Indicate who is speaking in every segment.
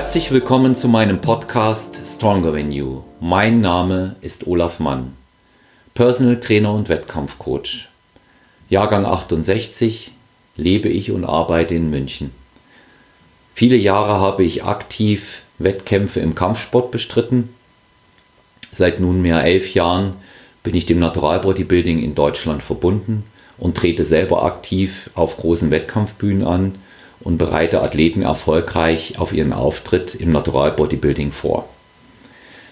Speaker 1: Herzlich willkommen zu meinem Podcast Stronger Than You. Mein Name ist Olaf Mann, Personal Trainer und Wettkampfcoach. Jahrgang 68, lebe ich und arbeite in München. Viele Jahre habe ich aktiv Wettkämpfe im Kampfsport bestritten. Seit nunmehr elf Jahren bin ich dem Natural Bodybuilding in Deutschland verbunden und trete selber aktiv auf großen Wettkampfbühnen an und bereite Athleten erfolgreich auf ihren Auftritt im Natural Bodybuilding vor.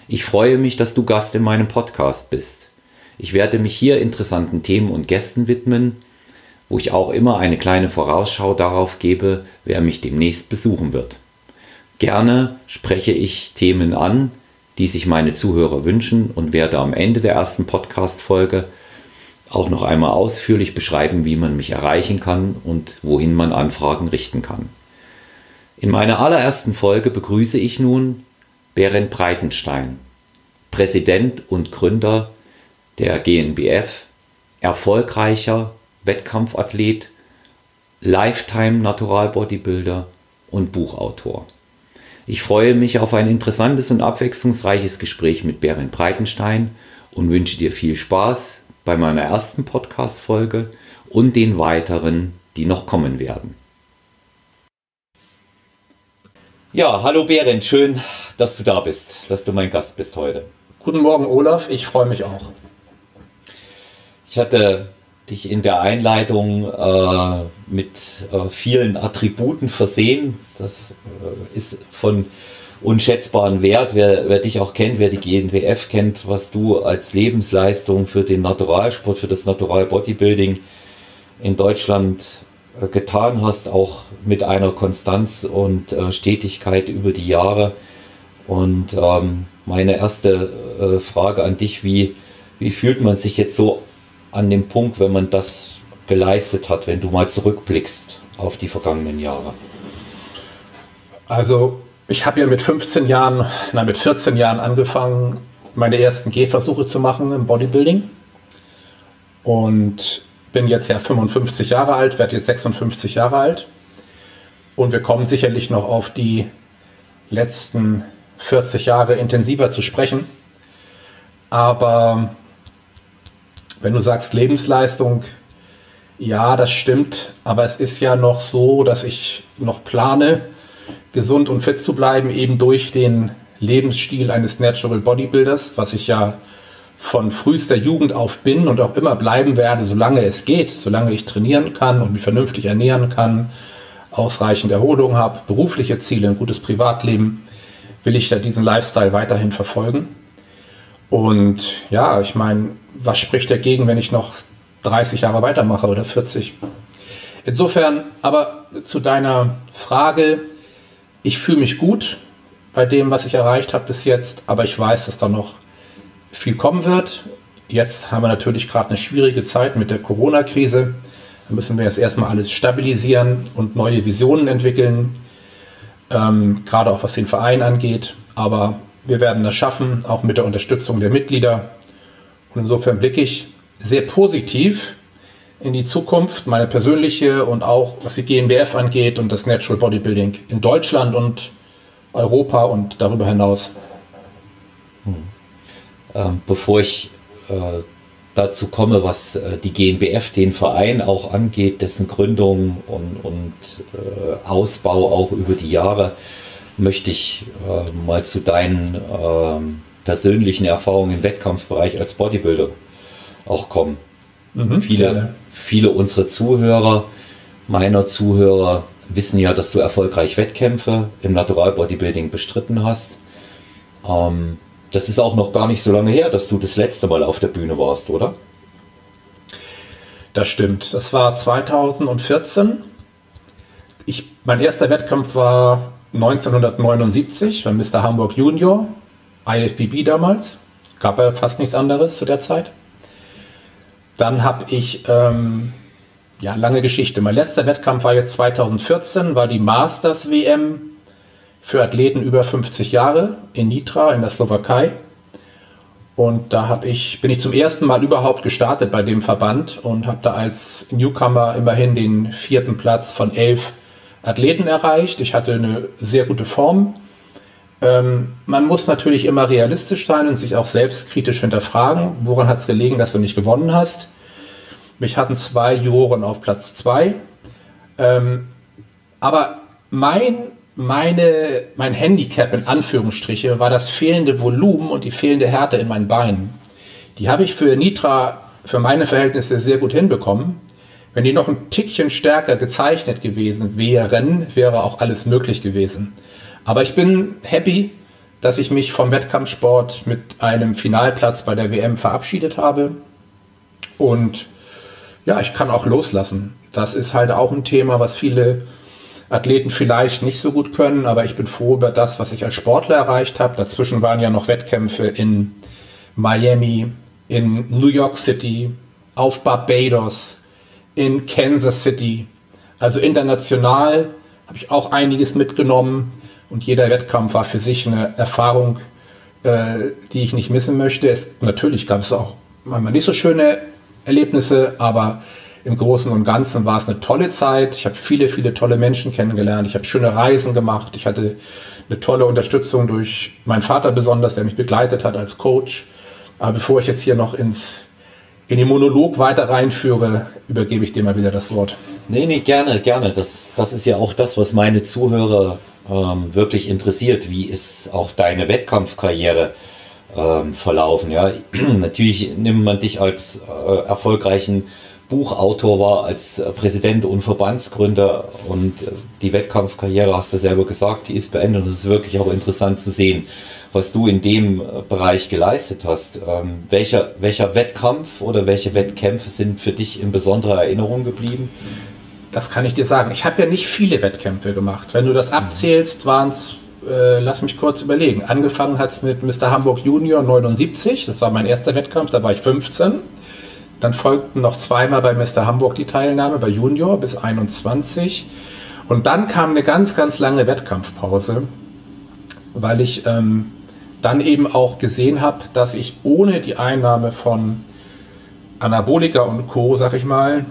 Speaker 1: Ich freue mich, dass du Gast in meinem Podcast bist. Ich werde mich hier interessanten Themen und Gästen widmen, wo ich auch immer eine kleine Vorausschau darauf gebe, wer mich demnächst besuchen wird. Gerne spreche ich Themen an, die sich meine Zuhörer wünschen und werde am Ende der ersten Podcast-Folge auch noch einmal ausführlich beschreiben, wie man mich erreichen kann und wohin man Anfragen richten kann. In meiner allerersten Folge begrüße ich nun Berend Breitenstein, Präsident und Gründer der GNBF, erfolgreicher Wettkampfathlet, Lifetime Natural Bodybuilder und Buchautor. Ich freue mich auf ein interessantes und abwechslungsreiches Gespräch mit Berend Breitenstein und wünsche dir viel Spaß bei meiner ersten Podcast-Folge und den weiteren, die noch kommen werden. Ja, hallo Berend, schön, dass du da bist, dass du mein Gast bist heute.
Speaker 2: Guten Morgen, Olaf, ich freue mich auch.
Speaker 1: Ich hatte dich in der Einleitung äh, mit äh, vielen Attributen versehen. Das äh, ist von unschätzbaren Wert. Wer, wer dich auch kennt, wer die GNWF kennt, was du als Lebensleistung für den Naturalsport, für das Natural Bodybuilding in Deutschland äh, getan hast, auch mit einer Konstanz und äh, Stetigkeit über die Jahre. Und ähm, meine erste äh, Frage an dich, wie, wie fühlt man sich jetzt so an dem Punkt, wenn man das geleistet hat, wenn du mal zurückblickst auf die vergangenen Jahre?
Speaker 2: Also ich habe ja mit 15 Jahren, nein, mit 14 Jahren angefangen, meine ersten Gehversuche zu machen im Bodybuilding. Und bin jetzt ja 55 Jahre alt, werde jetzt 56 Jahre alt. Und wir kommen sicherlich noch auf die letzten 40 Jahre intensiver zu sprechen. Aber wenn du sagst Lebensleistung, ja, das stimmt. Aber es ist ja noch so, dass ich noch plane, gesund und fit zu bleiben, eben durch den Lebensstil eines Natural Bodybuilders, was ich ja von frühester Jugend auf bin und auch immer bleiben werde, solange es geht, solange ich trainieren kann und mich vernünftig ernähren kann, ausreichend Erholung habe, berufliche Ziele, ein gutes Privatleben, will ich ja diesen Lifestyle weiterhin verfolgen. Und ja, ich meine, was spricht dagegen, wenn ich noch 30 Jahre weitermache oder 40? Insofern, aber zu deiner Frage, ich fühle mich gut bei dem, was ich erreicht habe bis jetzt, aber ich weiß, dass da noch viel kommen wird. Jetzt haben wir natürlich gerade eine schwierige Zeit mit der Corona-Krise. Da müssen wir jetzt erstmal alles stabilisieren und neue Visionen entwickeln, ähm, gerade auch was den Verein angeht. Aber wir werden das schaffen, auch mit der Unterstützung der Mitglieder. Und insofern blicke ich sehr positiv in die Zukunft, meine persönliche und auch was die GmbF angeht und das Natural Bodybuilding in Deutschland und Europa und darüber hinaus.
Speaker 1: Hm. Ähm, bevor ich äh, dazu komme, was äh, die GmbF, den Verein auch angeht, dessen Gründung und, und äh, Ausbau auch über die Jahre, möchte ich äh, mal zu deinen ähm, persönlichen Erfahrungen im Wettkampfbereich als Bodybuilder auch kommen. Mhm, viele, viele unserer Zuhörer, meiner Zuhörer, wissen ja, dass du erfolgreich Wettkämpfe im Natural Bodybuilding bestritten hast. Ähm, das ist auch noch gar nicht so lange her, dass du das letzte Mal auf der Bühne warst, oder?
Speaker 2: Das stimmt. Das war 2014. Ich, mein erster Wettkampf war 1979 bei Mr. Hamburg Junior, IFBB damals. Gab ja fast nichts anderes zu der Zeit. Dann habe ich, ähm, ja, lange Geschichte. Mein letzter Wettkampf war jetzt 2014, war die Masters WM für Athleten über 50 Jahre in Nitra in der Slowakei. Und da habe ich, bin ich zum ersten Mal überhaupt gestartet bei dem Verband und habe da als Newcomer immerhin den vierten Platz von elf Athleten erreicht. Ich hatte eine sehr gute Form Ähm, man muss natürlich immer realistisch sein und sich auch selbstkritisch hinterfragen, woran hat es gelegen, dass du nicht gewonnen hast. Mich hatten zwei Juroren auf Platz zwei. Ähm, aber mein, meine, mein Handicap in Anführungsstriche war das fehlende Volumen und die fehlende Härte in meinen Beinen. Die habe ich für Nitra, für meine Verhältnisse sehr gut hinbekommen. Wenn die noch ein Tickchen stärker gezeichnet gewesen wären, wäre auch alles möglich gewesen. Aber ich bin happy, dass ich mich vom Wettkampfsport mit einem Finalplatz bei der WM verabschiedet habe. Und ja, ich kann auch loslassen. Das ist halt auch ein Thema, was viele Athleten vielleicht nicht so gut können, aber ich bin froh über das, was ich als Sportler erreicht habe. Dazwischen waren ja noch Wettkämpfe in Miami, in New York City, auf Barbados, in Kansas City. Also international habe ich auch einiges mitgenommen und jeder Wettkampf war für sich eine Erfahrung, äh, die ich nicht missen möchte. Es, natürlich gab es auch manchmal nicht so schöne Erlebnisse, aber im Großen und Ganzen war es eine tolle Zeit. Ich habe viele, viele tolle Menschen kennengelernt. Ich habe schöne Reisen gemacht. Ich hatte eine tolle Unterstützung durch meinen Vater besonders, der mich begleitet hat als Coach. Aber bevor ich jetzt hier noch ins in den Monolog weiter reinführe, übergebe ich dir mal wieder das Wort.
Speaker 1: Nee, nee, gerne, gerne. Das, das ist ja auch das, was meine Zuhörer ähm, wirklich interessiert. Wie ist auch deine Wettkampfkarriere ähm, verlaufen? Ja, natürlich nimmt man dich als äh, erfolgreichen Buchautor war, als Präsident und Verbandsgründer und äh, die Wettkampfkarriere, hast du selber gesagt, die ist beendet und es ist wirklich auch interessant zu sehen, was du in dem äh, Bereich geleistet hast. Ähm, welcher, welcher Wettkampf oder welche Wettkämpfe sind für dich in besonderer Erinnerung geblieben?
Speaker 2: Das kann ich dir sagen. Ich habe ja nicht viele Wettkämpfe gemacht. Wenn du das abzählst, waren es, äh, lass mich kurz überlegen. Angefangen hat es mit Mr. Hamburg Junior 79. Das war mein erster Wettkampf, da war ich 15. Dann folgten noch zweimal bei Mr. Hamburg die Teilnahme, bei Junior bis 21. Und dann kam eine ganz, ganz lange Wettkampfpause, weil ich ähm, dann eben auch gesehen habe, dass ich ohne die Einnahme von Anabolika und Co., sag ich mal,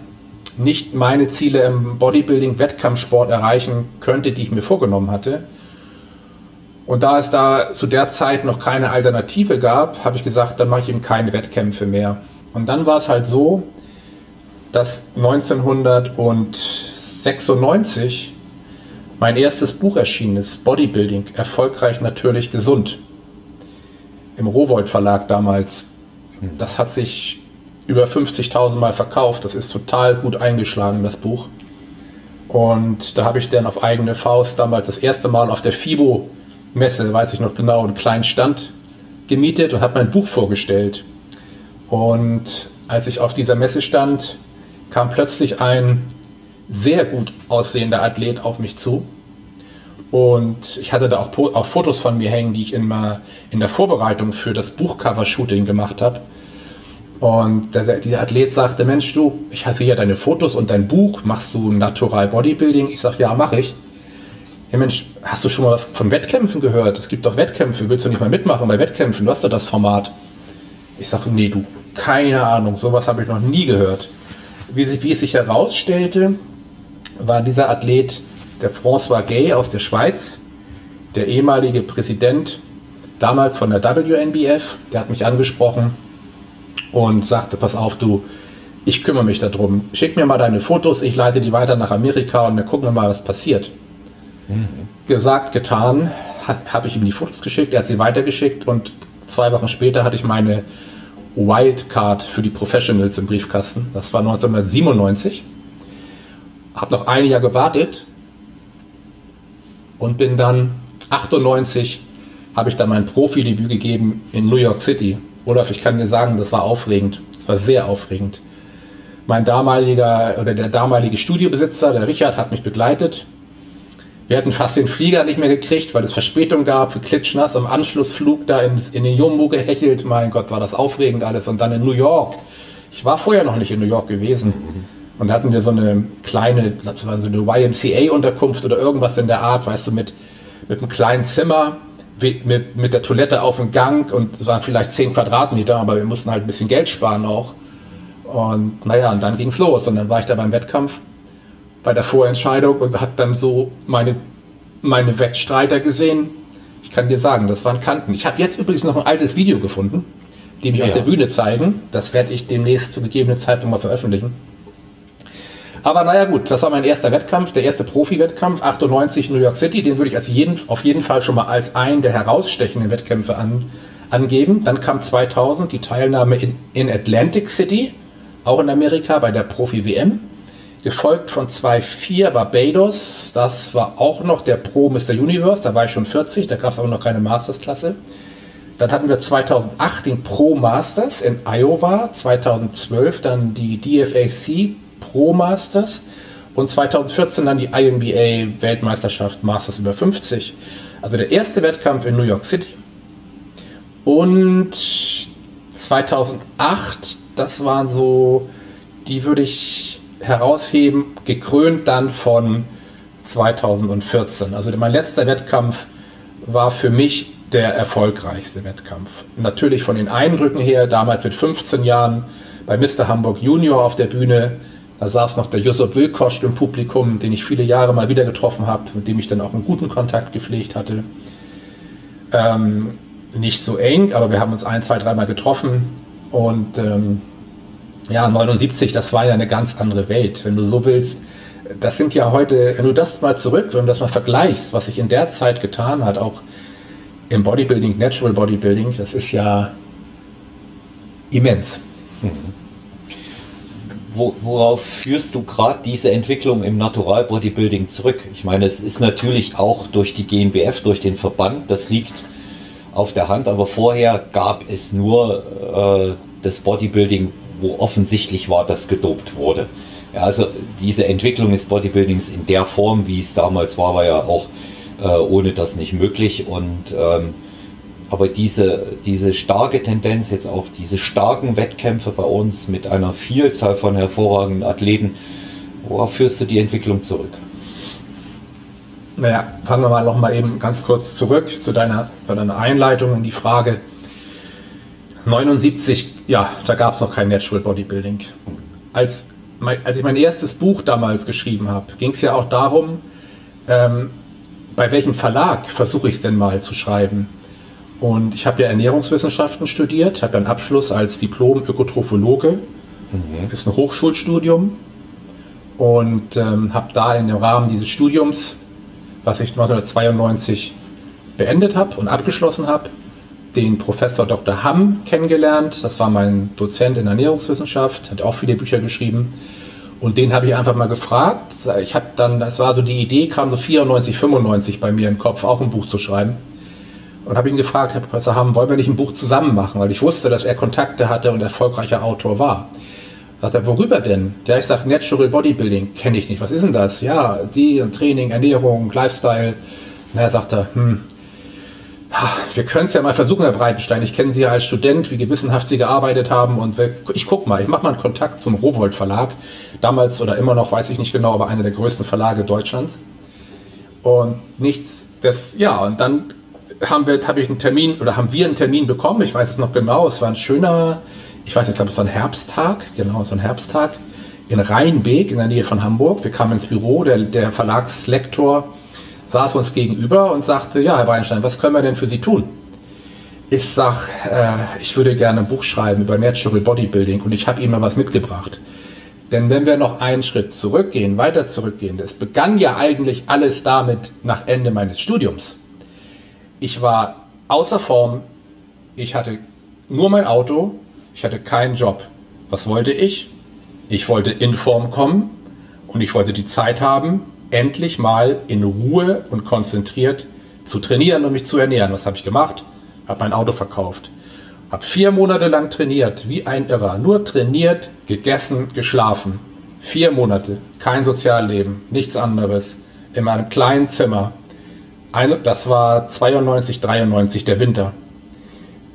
Speaker 2: nicht meine Ziele im Bodybuilding-Wettkampfsport erreichen könnte, die ich mir vorgenommen hatte. Und da es da zu der Zeit noch keine Alternative gab, habe ich gesagt, dann mache ich eben keine Wettkämpfe mehr. Und dann war es halt so, dass 1996 mein erstes Buch erschienen ist, Bodybuilding, erfolgreich natürlich gesund im Rowold Verlag damals. Das hat sich über 50.000 Mal verkauft. Das ist total gut eingeschlagen, das Buch. Und da habe ich dann auf eigene Faust damals das erste Mal auf der FIBO-Messe, weiß ich noch genau, einen kleinen Stand gemietet und habe mein Buch vorgestellt. Und als ich auf dieser Messe stand, kam plötzlich ein sehr gut aussehender Athlet auf mich zu und ich hatte da auch, auch Fotos von mir hängen, die ich in, in der Vorbereitung für das Buchcover-Shooting gemacht habe. Und der, dieser Athlet sagte, Mensch, du, ich sehe ja deine Fotos und dein Buch, machst du Natural Bodybuilding? Ich sage, ja, mache ich. Ja, Mensch, hast du schon mal was von Wettkämpfen gehört? Es gibt doch Wettkämpfe, willst du nicht mal mitmachen bei Wettkämpfen? Du hast doch das Format. Ich sage, nee, du, keine Ahnung, sowas habe ich noch nie gehört. Wie, wie es sich herausstellte, war dieser Athlet der François Gay aus der Schweiz, der ehemalige Präsident damals von der WNBF, der hat mich angesprochen und sagte, pass auf, du, ich kümmere mich darum. Schick mir mal deine Fotos, ich leite die weiter nach Amerika und dann gucken wir mal, was passiert. Mhm. Gesagt, getan, habe ich ihm die Fotos geschickt, er hat sie weitergeschickt und zwei Wochen später hatte ich meine Wildcard für die Professionals im Briefkasten. Das war 1997. Habe noch ein Jahr gewartet und bin dann 98 habe ich dann mein Profidebüt gegeben in New York City. Olaf, ich kann dir sagen, das war aufregend. Das war sehr aufregend. Mein damaliger oder der damalige Studiobesitzer, der Richard, hat mich begleitet. Wir hatten fast den Flieger nicht mehr gekriegt, weil es Verspätung gab, klitschnass am Anschlussflug da in, in den Jumbo gehechelt. Mein Gott, war das aufregend alles. Und dann in New York. Ich war vorher noch nicht in New York gewesen. Und da hatten wir so eine kleine, so eine YMCA-Unterkunft oder irgendwas in der Art, weißt du, mit, mit einem kleinen Zimmer, mit, mit der Toilette auf dem Gang und es waren vielleicht 10 Quadratmeter, aber wir mussten halt ein bisschen Geld sparen auch. Und naja, und dann ging's los. Und dann war ich da beim Wettkampf, bei der Vorentscheidung und habe dann so meine, meine Wettstreiter gesehen. Ich kann dir sagen, das waren Kanten. Ich habe jetzt übrigens noch ein altes Video gefunden, die mich ja. auf der Bühne zeigen. Das werde ich demnächst zu gegebenen Zeitpunkt mal veröffentlichen. Aber naja gut, das war mein erster Wettkampf, der erste Profi-Wettkampf, 98 New York City. Den würde ich als jeden, auf jeden Fall schon mal als einen der herausstechenden Wettkämpfe an, angeben. Dann kam 2000 die Teilnahme in, in Atlantic City, auch in Amerika, bei der Profi-WM. Gefolgt von 2.4 Barbados, das war auch noch der Pro Mr. Universe, da war ich schon 40, da gab es aber noch keine Masters-Klasse. Dann hatten wir 2008 den Pro Masters in Iowa, 2012 dann die DFAC Pro Masters und 2014 dann die INBA Weltmeisterschaft Masters über 50. Also der erste Wettkampf in New York City. Und 2008, das waren so, die würde ich herausheben, gekrönt dann von 2014. Also mein letzter Wettkampf war für mich der erfolgreichste Wettkampf. Natürlich von den Eindrücken her, damals mit 15 Jahren bei Mr. Hamburg Junior auf der Bühne. Da saß noch der Josef Wilkosch im Publikum, den ich viele Jahre mal wieder getroffen habe, mit dem ich dann auch einen guten Kontakt gepflegt hatte. Ähm, nicht so eng, aber wir haben uns ein, zwei, dreimal getroffen. Und ähm, ja, 79, das war ja eine ganz andere Welt. Wenn du so willst, das sind ja heute, wenn du das mal zurück, wenn du das mal vergleichst, was sich in der Zeit getan hat, auch im Bodybuilding, Natural Bodybuilding, das ist ja immens. Mhm.
Speaker 1: Wo, worauf führst du gerade diese Entwicklung im Natural Bodybuilding zurück? Ich meine, es ist natürlich auch durch die GmbF, durch den Verband, das liegt auf der Hand, aber vorher gab es nur äh, das Bodybuilding, wo offensichtlich war, dass gedopt wurde. Ja, also diese Entwicklung des Bodybuildings in der Form, wie es damals war, war ja auch äh, ohne das nicht möglich. Und ähm, aber diese, diese starke Tendenz, jetzt auch diese starken Wettkämpfe bei uns mit einer Vielzahl von hervorragenden Athleten, worauf führst du die Entwicklung zurück?
Speaker 2: Naja, fangen wir mal noch mal eben ganz kurz zurück zu deiner, zu deiner Einleitung in die Frage. 79, ja, da gab es noch kein Natural Bodybuilding. Als, als ich mein erstes Buch damals geschrieben habe, ging es ja auch darum, ähm, bei welchem Verlag versuche ich es denn mal zu schreiben? Und ich habe ja Ernährungswissenschaften studiert, habe einen Abschluss als Diplom-Ökotrophologe. Mhm. Ist ein Hochschulstudium. Und ähm, habe da in dem Rahmen dieses Studiums, was ich 1992 beendet habe und abgeschlossen habe, den Professor Dr. Hamm kennengelernt. Das war mein Dozent in Ernährungswissenschaft, hat auch viele Bücher geschrieben. Und den habe ich einfach mal gefragt. Ich habe dann, das war so die Idee, kam so 94, 95 bei mir im Kopf, auch ein Buch zu schreiben. Und habe ihn gefragt, Herr Professor Hamm, wollen wir nicht ein Buch zusammen machen? Weil ich wusste, dass er Kontakte hatte und erfolgreicher Autor war. Sagt er, worüber denn? Der ich sage, Natural Bodybuilding, kenne ich nicht. Was ist denn das? Ja, die Training, Ernährung, Lifestyle. Na, er sagt er, hm, wir können es ja mal versuchen, Herr Breitenstein. Ich kenne Sie ja als Student, wie gewissenhaft Sie gearbeitet haben. Und ich gucke mal, ich mache mal einen Kontakt zum Rowold Verlag. Damals oder immer noch, weiß ich nicht genau, aber einer der größten Verlage Deutschlands. Und nichts, das, ja, und dann haben wir, habe ich einen Termin oder haben wir einen Termin bekommen. Ich weiß es noch genau. Es war ein schöner, ich weiß nicht, ich glaube, es war ein Herbsttag. Genau, so ein Herbsttag in Rheinbeek in der Nähe von Hamburg. Wir kamen ins Büro. Der, der Verlagslektor saß uns gegenüber und sagte, ja, Herr Weinstein, was können wir denn für Sie tun? Ich sag, äh, ich würde gerne ein Buch schreiben über Natural Bodybuilding und ich habe Ihnen mal was mitgebracht. Denn wenn wir noch einen Schritt zurückgehen, weiter zurückgehen, es begann ja eigentlich alles damit nach Ende meines Studiums. Ich war außer Form, ich hatte nur mein Auto, ich hatte keinen Job. Was wollte ich? Ich wollte in Form kommen und ich wollte die Zeit haben, endlich mal in Ruhe und konzentriert zu trainieren und mich zu ernähren. Was habe ich gemacht? Habe mein Auto verkauft. Habe vier Monate lang trainiert, wie ein Irrer. Nur trainiert, gegessen, geschlafen. Vier Monate, kein Sozialleben, nichts anderes. In meinem kleinen Zimmer. Eine, das war 92, 93, der Winter.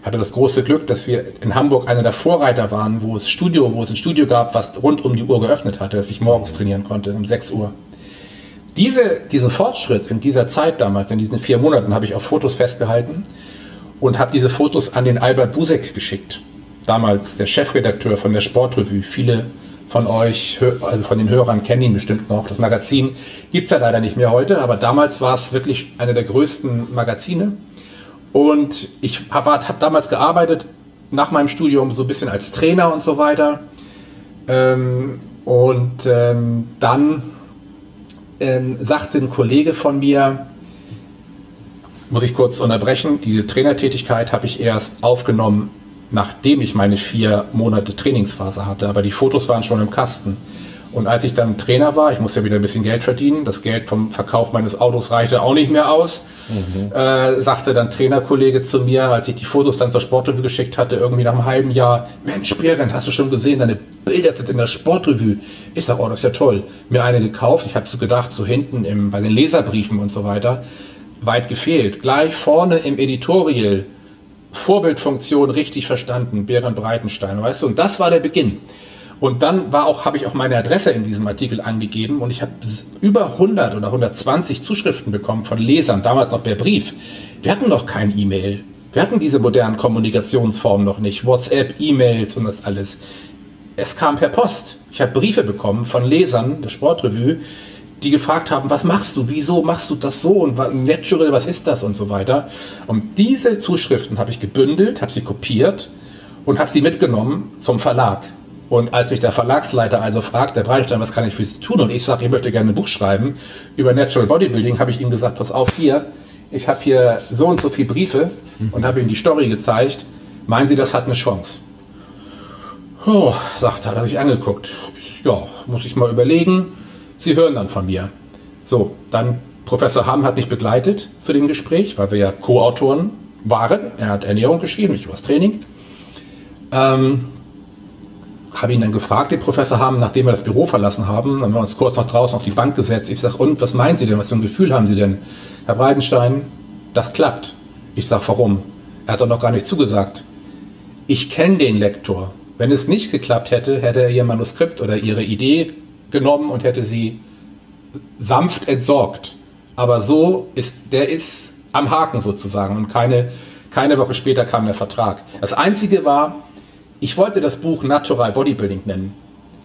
Speaker 2: Ich hatte das große Glück, dass wir in Hamburg einer der Vorreiter waren, wo es Studio, wo es ein Studio gab, was rund um die Uhr geöffnet hatte, dass ich morgens trainieren konnte, um 6 Uhr. Diese, diesen Fortschritt in dieser Zeit damals, in diesen vier Monaten, habe ich auf Fotos festgehalten und habe diese Fotos an den Albert Busek geschickt. Damals der Chefredakteur von der Sportrevue. Viele von euch, also von den Hörern, kennen ihn bestimmt noch. Das Magazin gibt es ja leider nicht mehr heute, aber damals war es wirklich eine der größten Magazine. Und ich habe hab damals gearbeitet, nach meinem Studium so ein bisschen als Trainer und so weiter. Ähm, und ähm, dann ähm, sagte ein Kollege von mir, muss ich kurz unterbrechen, diese Trainertätigkeit habe ich erst aufgenommen, nachdem ich meine vier Monate Trainingsphase hatte. Aber die Fotos waren schon im Kasten. Und als ich dann Trainer war, ich musste ja wieder ein bisschen Geld verdienen, das Geld vom Verkauf meines Autos reichte auch nicht mehr aus, mhm. äh, sagte dann Trainerkollege zu mir, als ich die Fotos dann zur Sportrevue geschickt hatte, irgendwie nach einem halben Jahr, Mensch, Berend, hast du schon gesehen, deine Bilder sind in der Sportrevue. Ich sag, oh, das ist ja toll. Mir eine gekauft, ich habe so gedacht, so hinten im, bei den Leserbriefen und so weiter, weit gefehlt. Gleich vorne im Editorial, Vorbildfunktion richtig verstanden, Berend Breitenstein, weißt du, und das war der Beginn. Und dann war auch, habe ich auch meine Adresse in diesem Artikel angegeben und ich habe über 100 oder 120 Zuschriften bekommen von Lesern, damals noch per Brief. Wir hatten noch kein E-Mail. Wir hatten diese modernen Kommunikationsformen noch nicht. WhatsApp, E-Mails und das alles. Es kam per Post. Ich habe Briefe bekommen von Lesern der Sportrevue, die gefragt haben, was machst du, wieso machst du das so und Natural, was ist das und so weiter. Und diese Zuschriften habe ich gebündelt, habe sie kopiert und habe sie mitgenommen zum Verlag. Und als mich der Verlagsleiter also fragt, der Breitstein, was kann ich für Sie tun? Und ich sage, ich möchte gerne ein Buch schreiben über Natural Bodybuilding, habe ich ihm gesagt, pass auf hier, ich habe hier so und so viele Briefe und habe ihm die Story gezeigt. Meinen Sie, das hat eine Chance? Oh, sagt er, hat er sich angeguckt. Ja, muss ich mal überlegen. Sie hören dann von mir. So, dann Professor Hamm hat mich begleitet zu dem Gespräch, weil wir ja Co-Autoren waren. Er hat Ernährung geschrieben, ich über das Training. Ähm, habe ihn dann gefragt, den Professor haben, nachdem wir das Büro verlassen haben, haben wir uns kurz noch draußen auf die Bank gesetzt. Ich sage, und was meinen Sie denn? Was für ein Gefühl haben Sie denn? Herr Breidenstein, das klappt. Ich sage, warum? Er hat doch noch gar nicht zugesagt. Ich kenne den Lektor. Wenn es nicht geklappt hätte, hätte er Ihr Manuskript oder Ihre Idee genommen und hätte sie sanft entsorgt. Aber so ist, der ist am Haken sozusagen und keine, keine Woche später kam der Vertrag. Das Einzige war, ich wollte das Buch Natural Bodybuilding nennen.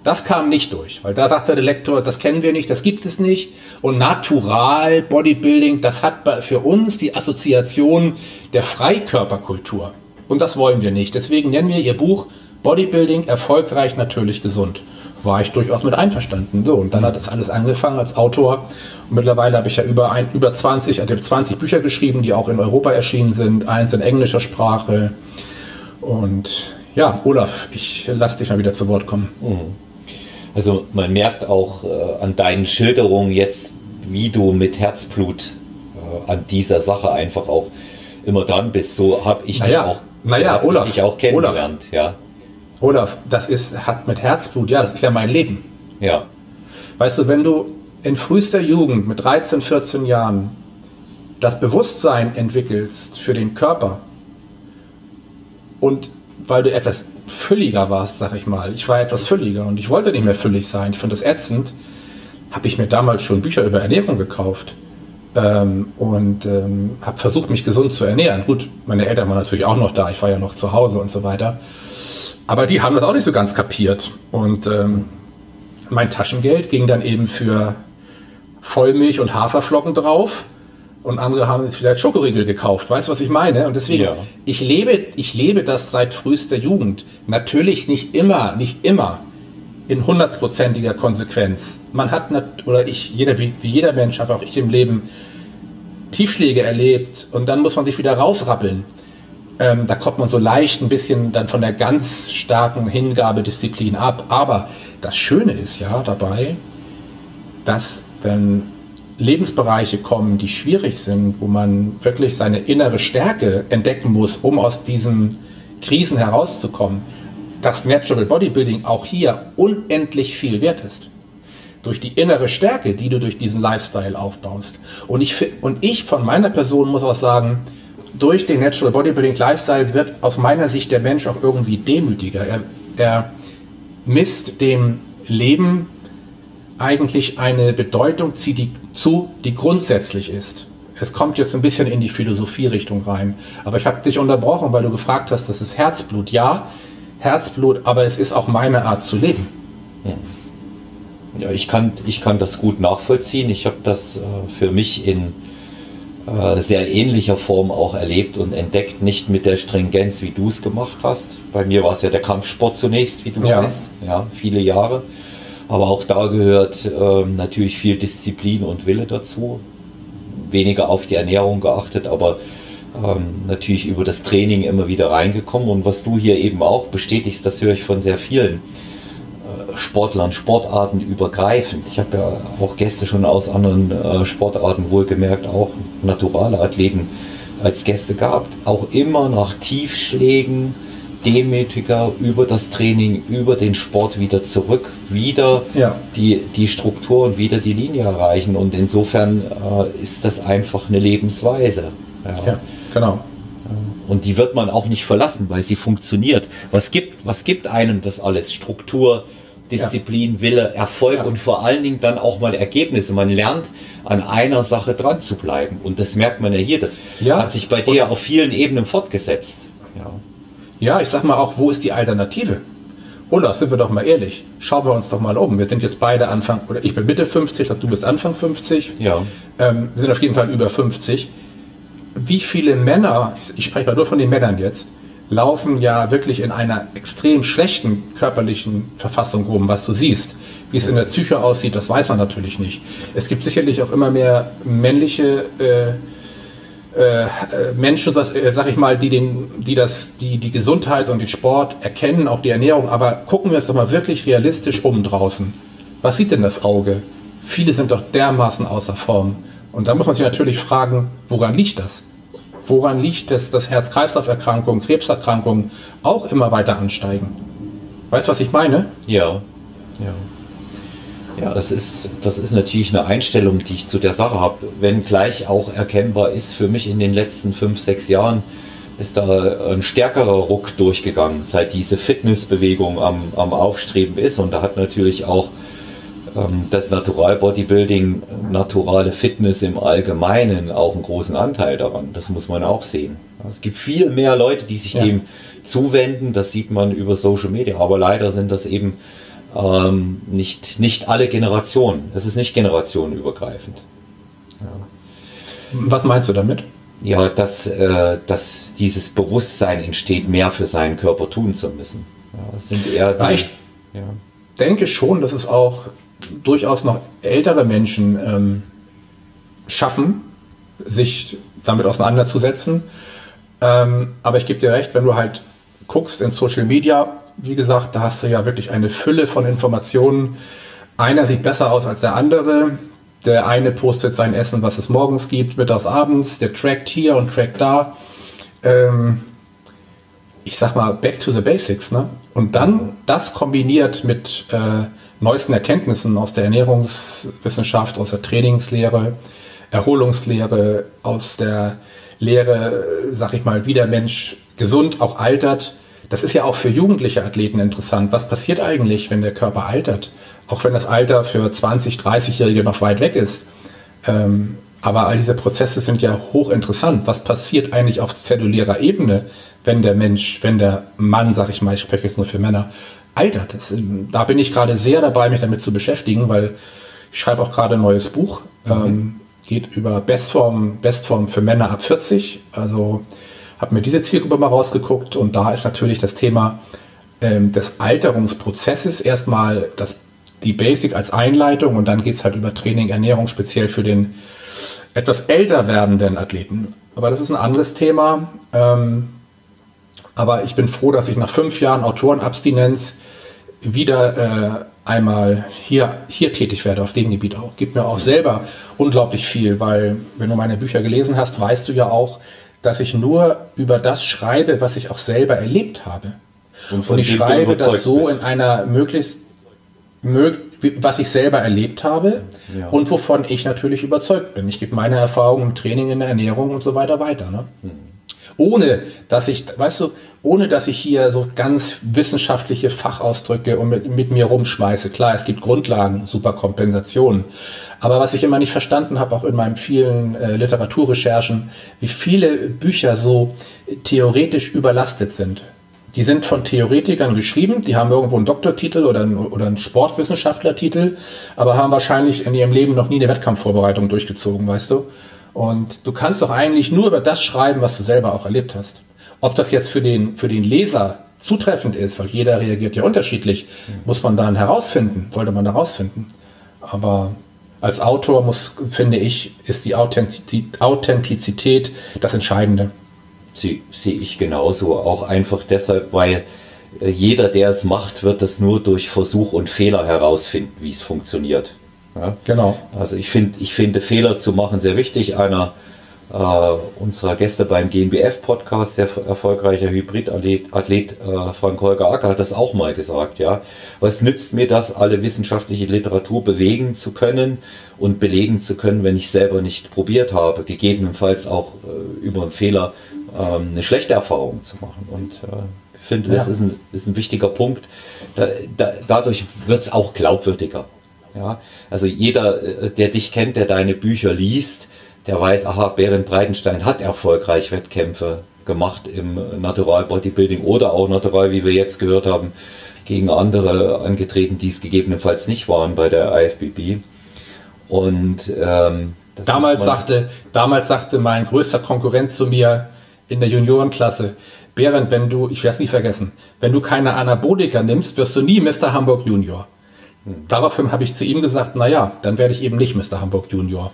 Speaker 2: Das kam nicht durch, weil da sagte der Lektor, das kennen wir nicht, das gibt es nicht. Und Natural Bodybuilding, das hat für uns die Assoziation der Freikörperkultur. Und das wollen wir nicht. Deswegen nennen wir ihr Buch Bodybuilding erfolgreich, natürlich gesund. War ich durchaus mit einverstanden. So, und dann hat das alles angefangen als Autor. Und mittlerweile habe ich ja über, ein, über 20, also 20 Bücher geschrieben, die auch in Europa erschienen sind, eins in englischer Sprache. Und ja, Olaf, ich lasse dich mal wieder zu Wort kommen. Mhm.
Speaker 1: Also man merkt auch äh, an deinen Schilderungen jetzt, wie du mit Herzblut äh, an dieser Sache einfach auch immer dran bist. So habe ich naja, dich auch,
Speaker 2: naja, Olaf,
Speaker 1: dich auch kennengelernt.
Speaker 2: Olaf, ja. Olaf, das ist, hat mit Herzblut, ja, das ist ja mein Leben.
Speaker 1: Ja.
Speaker 2: Weißt du, wenn du in frühester Jugend mit 13, 14 Jahren das Bewusstsein entwickelst für den Körper und weil du etwas fülliger warst, sag ich mal. Ich war etwas fülliger und ich wollte nicht mehr füllig sein. Ich fand das ätzend. Habe ich mir damals schon Bücher über Ernährung gekauft ähm, und ähm, habe versucht, mich gesund zu ernähren. Gut, meine Eltern waren natürlich auch noch da. Ich war ja noch zu Hause und so weiter. Aber die haben das auch nicht so ganz kapiert. Und ähm, mein Taschengeld ging dann eben für Vollmilch und Haferflocken drauf und andere haben sich vielleicht Schokoriegel gekauft. Weißt du, was ich meine? Und deswegen, ja. ich lebe, ich lebe das seit frühester Jugend. Natürlich nicht immer, nicht immer in hundertprozentiger Konsequenz. Man hat, oder ich, jeder, wie, wie jeder Mensch, habe auch ich im Leben Tiefschläge erlebt und dann muss man sich wieder rausrappeln. Ähm, da kommt man so leicht ein bisschen dann von der ganz starken Hingabedisziplin ab. Aber das Schöne ist ja dabei, dass wenn Lebensbereiche kommen, die schwierig sind, wo man wirklich seine innere Stärke entdecken muss, um aus diesen Krisen herauszukommen, dass Natural Bodybuilding auch hier unendlich viel wert ist. Durch die innere Stärke, die du durch diesen Lifestyle aufbaust. Und ich, und ich von meiner Person muss auch sagen, durch den Natural Bodybuilding Lifestyle wird aus meiner Sicht der Mensch auch irgendwie demütiger. Er, er misst dem Leben eigentlich eine Bedeutung zu, die grundsätzlich ist. Es kommt jetzt ein bisschen in die Philosophie-Richtung rein. Aber ich habe dich unterbrochen, weil du gefragt hast, das ist Herzblut. Ja, Herzblut, aber es ist auch meine Art zu leben. Hm.
Speaker 1: Ja, ich kann, ich kann das gut nachvollziehen. Ich habe das äh, für mich in äh, sehr ähnlicher Form auch erlebt und entdeckt, nicht mit der Stringenz, wie du es gemacht hast. Bei mir war es ja der Kampfsport zunächst, wie du ja. weißt, ja, viele Jahre. Aber auch da gehört äh, natürlich viel Disziplin und Wille dazu. Weniger auf die Ernährung geachtet, aber ähm, natürlich über das Training immer wieder reingekommen. Und was du hier eben auch bestätigst, das höre ich von sehr vielen Sportlern, Sportarten übergreifend. Ich habe ja auch Gäste schon aus anderen äh, Sportarten wohlgemerkt, auch naturale Athleten als Gäste gehabt. Auch immer nach Tiefschlägen, demütiger über das Training, über den Sport wieder zurück, wieder ja. die, die Struktur und wieder die Linie erreichen. Und insofern äh, ist das einfach eine Lebensweise.
Speaker 2: Ja. ja. Genau.
Speaker 1: Und die wird man auch nicht verlassen, weil sie funktioniert. Was gibt, was gibt einem das alles? Struktur, Disziplin, ja. Wille, Erfolg ja. und vor allen Dingen dann auch mal Ergebnisse. Man lernt an einer Sache dran zu bleiben. Und das merkt man ja hier. Das ja. hat sich bei dir und auf vielen Ebenen fortgesetzt.
Speaker 2: Ja. ja, ich sag mal auch, wo ist die Alternative? Oder sind wir doch mal ehrlich, schauen wir uns doch mal um. Wir sind jetzt beide Anfang, oder ich bin Mitte 50, du bist Anfang 50.
Speaker 1: Ja.
Speaker 2: Ähm, wir sind auf jeden Fall über 50 wie viele Männer, ich, spreche mal nur von den Männern jetzt, laufen ja wirklich in einer extrem schlechten körperlichen Verfassung rum, was du siehst. Wie es in der Psyche aussieht, das weiß man natürlich nicht. Es gibt sicherlich auch immer mehr männliche äh, äh, Menschen, äh, sag ich mal, die den, die das, die die Gesundheit und den Sport erkennen, auch die Ernährung. Aber gucken wir es doch mal wirklich realistisch um draußen. Was sieht denn das Auge? Viele sind doch dermaßen außer Form. Und da muss man sich natürlich fragen, woran liegt das? Woran liegt es, dass Herz-Kreislauf-Erkrankungen, Krebserkrankungen auch immer weiter ansteigen? Weißt du, was ich meine?
Speaker 1: Ja, ja. Ja, das ist, das ist natürlich eine Einstellung, die ich zu der Sache habe, wenn gleich auch erkennbar ist für mich in den letzten fünf, sechs Jahren, ist da ein stärkerer Ruck durchgegangen, seit diese Fitnessbewegung am, am Aufstreben ist. Und da hat natürlich auch ähm, das Natural Bodybuilding, naturale Fitness im Allgemeinen auch einen großen Anteil daran. Das muss man auch sehen. Es gibt viel mehr Leute, die sich ja. dem zuwenden. Das sieht man über Social Media. Aber leider sind das eben ähm, nicht, nicht alle Generationen. Es ist nicht generationenübergreifend.
Speaker 2: Ja. Was meinst du damit?
Speaker 1: Ja, dass, äh, dass dieses Bewusstsein entsteht, mehr für seinen Körper tun zu müssen. Ja,
Speaker 2: sind eher die, ich denke schon, dass es auch durchaus noch ältere Menschen ähm, schaffen, sich damit auseinanderzusetzen. Ähm, aber ich gebe dir recht, wenn du halt guckst in Social Media, wie gesagt, da hast du ja wirklich eine Fülle von Informationen. Einer sieht besser aus als der andere. Der eine postet sein Essen, was es morgens gibt, mittags, abends. Der trackt hier und trackt da. Ähm, ich sag mal, back to the basics. Ne? Und dann das kombiniert mit äh, neuesten Erkenntnissen aus der Ernährungswissenschaft, aus der Trainingslehre, Erholungslehre, aus der Lehre, sag ich mal, wie der Mensch gesund auch altert. Das ist ja auch für jugendliche Athleten interessant. Was passiert eigentlich, wenn der Körper altert? Auch wenn das Alter für 20, 30-Jährige noch weit weg ist. Ähm, aber all diese Prozesse sind ja hochinteressant. Was passiert eigentlich auf zellulärer Ebene, wenn der Mensch, wenn der Mann, sag ich mal, ich spreche jetzt nur für Männer, altert. Das, da bin ich gerade sehr dabei, mich damit zu beschäftigen, weil ich schreibe auch gerade ein neues Buch. Mhm. Ähm, geht über Bestform, Bestform für Männer ab 40. Also habe mir diese Zielgruppe mal rausgeguckt und da ist natürlich das Thema ähm, des Alterungsprozesses erstmal das, die Basic als Einleitung und dann geht es halt über Training, Ernährung, speziell für den etwas älter werdenden Athleten. Aber das ist ein anderes Thema. Ähm, aber ich bin froh, dass ich nach fünf Jahren Autorenabstinenz wieder äh, einmal hier, hier tätig werde, auf dem Gebiet auch. Gibt mir auch selber unglaublich viel, weil wenn du meine Bücher gelesen hast, weißt du ja auch, dass ich nur über das schreibe, was ich auch selber erlebt habe. Und, Und ich schreibe das so bist. in einer möglichst, was ich selber erlebt habe ja. und wovon ich natürlich überzeugt bin. Ich gebe meine Erfahrungen im Training, in der Ernährung und so weiter weiter. Ne? Mhm ohne dass ich, weißt du, ohne dass ich hier so ganz wissenschaftliche Fachausdrücke und mit, mit mir rumschmeiße. Klar, es gibt Grundlagen, super Kompensationen. Aber was ich immer nicht verstanden habe, auch in meinen vielen äh, Literaturrecherchen, wie viele Bücher so theoretisch überlastet sind. Die sind von Theoretikern geschrieben, die haben irgendwo einen Doktortitel oder einen, oder einen Sportwissenschaftlertitel, aber haben wahrscheinlich in ihrem Leben noch nie eine Wettkampfvorbereitung durchgezogen, weißt du? Und du kannst doch eigentlich nur über das schreiben, was du selber auch erlebt hast. Ob das jetzt für den, für den Leser zutreffend ist, weil jeder reagiert ja unterschiedlich, muss man dann herausfinden, sollte man herausfinden. Aber als Autor muss, finde ich, ist die Authentizität das Entscheidende.
Speaker 1: Sie, sehe ich genauso. Auch einfach deshalb, weil äh, jeder, der es macht, wird es nur durch Versuch und Fehler herausfinden, wie es funktioniert. Ja? Genau. Also ich finde, ich finde Fehler zu machen sehr wichtig. Einer äh, unserer Gäste beim GNBF-Podcast, sehr erfolgreicher Hybridathlet Athlet, äh, Frank Holger Acker, hat das auch mal gesagt. Ja, was nützt mir das, alle wissenschaftliche Literatur bewegen zu können und belegen zu können, wenn ich selber nicht probiert habe, gegebenenfalls auch äh, über einen Fehler ähm, eine schlechte Erfahrung zu machen. Und äh, ich finde, das ja. ist, ein, ist ein wichtiger Punkt. Da, da, dadurch wird es auch glaubwürdiger. Ja? Also jeder, äh, der dich kennt, der deine Bücher liest, der weiß, aha, Berend Breitenstein hat erfolgreich Wettkämpfe gemacht im Natural Bodybuilding oder auch Natural, wie wir jetzt gehört haben, gegen andere angetreten, die es gegebenenfalls nicht waren bei der IFBB. Und ähm,
Speaker 2: damals sagte, damals sagte mein größter Konkurrent zu mir in der Juniorenklasse, Berend, wenn du, ich werde es nie vergessen, wenn du keine Anabolika nimmst, wirst du nie Mr. Hamburg Junior. Daraufhin habe ich zu ihm gesagt, na ja, dann werde ich eben nicht Mr. Hamburg Junior.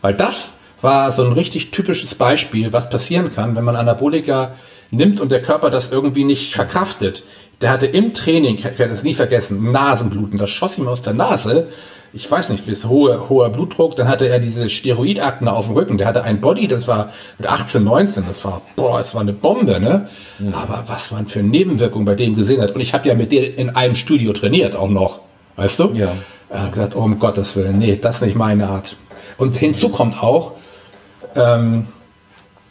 Speaker 2: Weil das war so ein richtig typisches Beispiel, was passieren kann, wenn man Anabolika nimmt und der Körper das irgendwie nicht verkraftet. Der hatte im Training, ich werde es nie vergessen, Nasenbluten. Das schoss ihm aus der Nase. Ich weiß nicht, wie es hohe, hoher Blutdruck. Dann hatte er diese Steroidakne auf dem Rücken. Der hatte ein Body, das war mit 18, 19. Das war, boah, es war eine Bombe, ne? Mhm. Aber was man für Nebenwirkungen bei dem gesehen hat. Und ich habe ja mit dir in einem Studio trainiert auch noch. Weißt du? Ja. Er hat gedacht, oh, um Gottes Willen, nee, das ist nicht meine Art. Und hinzu kommt auch, ähm,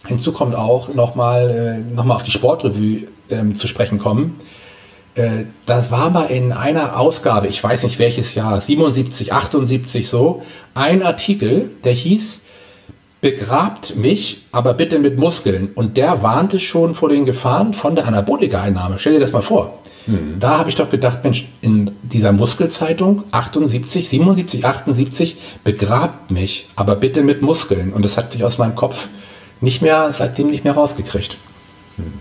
Speaker 2: hinzu kommt auch nochmal äh, noch auf die Sportrevue ähm, zu sprechen kommen. Äh, das war mal in einer Ausgabe, ich weiß nicht welches Jahr, 77, 78 so, ein Artikel, der hieß Begrabt mich, aber bitte mit Muskeln. Und der warnte schon vor den Gefahren von der Anabolika-Einnahme. Stell dir das mal vor. Mhm. Da habe ich doch gedacht, Mensch, in dieser Muskelzeitung 78, 77, 78, begrabt mich, aber bitte mit Muskeln. Und das hat sich aus meinem Kopf nicht mehr, seitdem nicht mehr rausgekriegt. Mhm.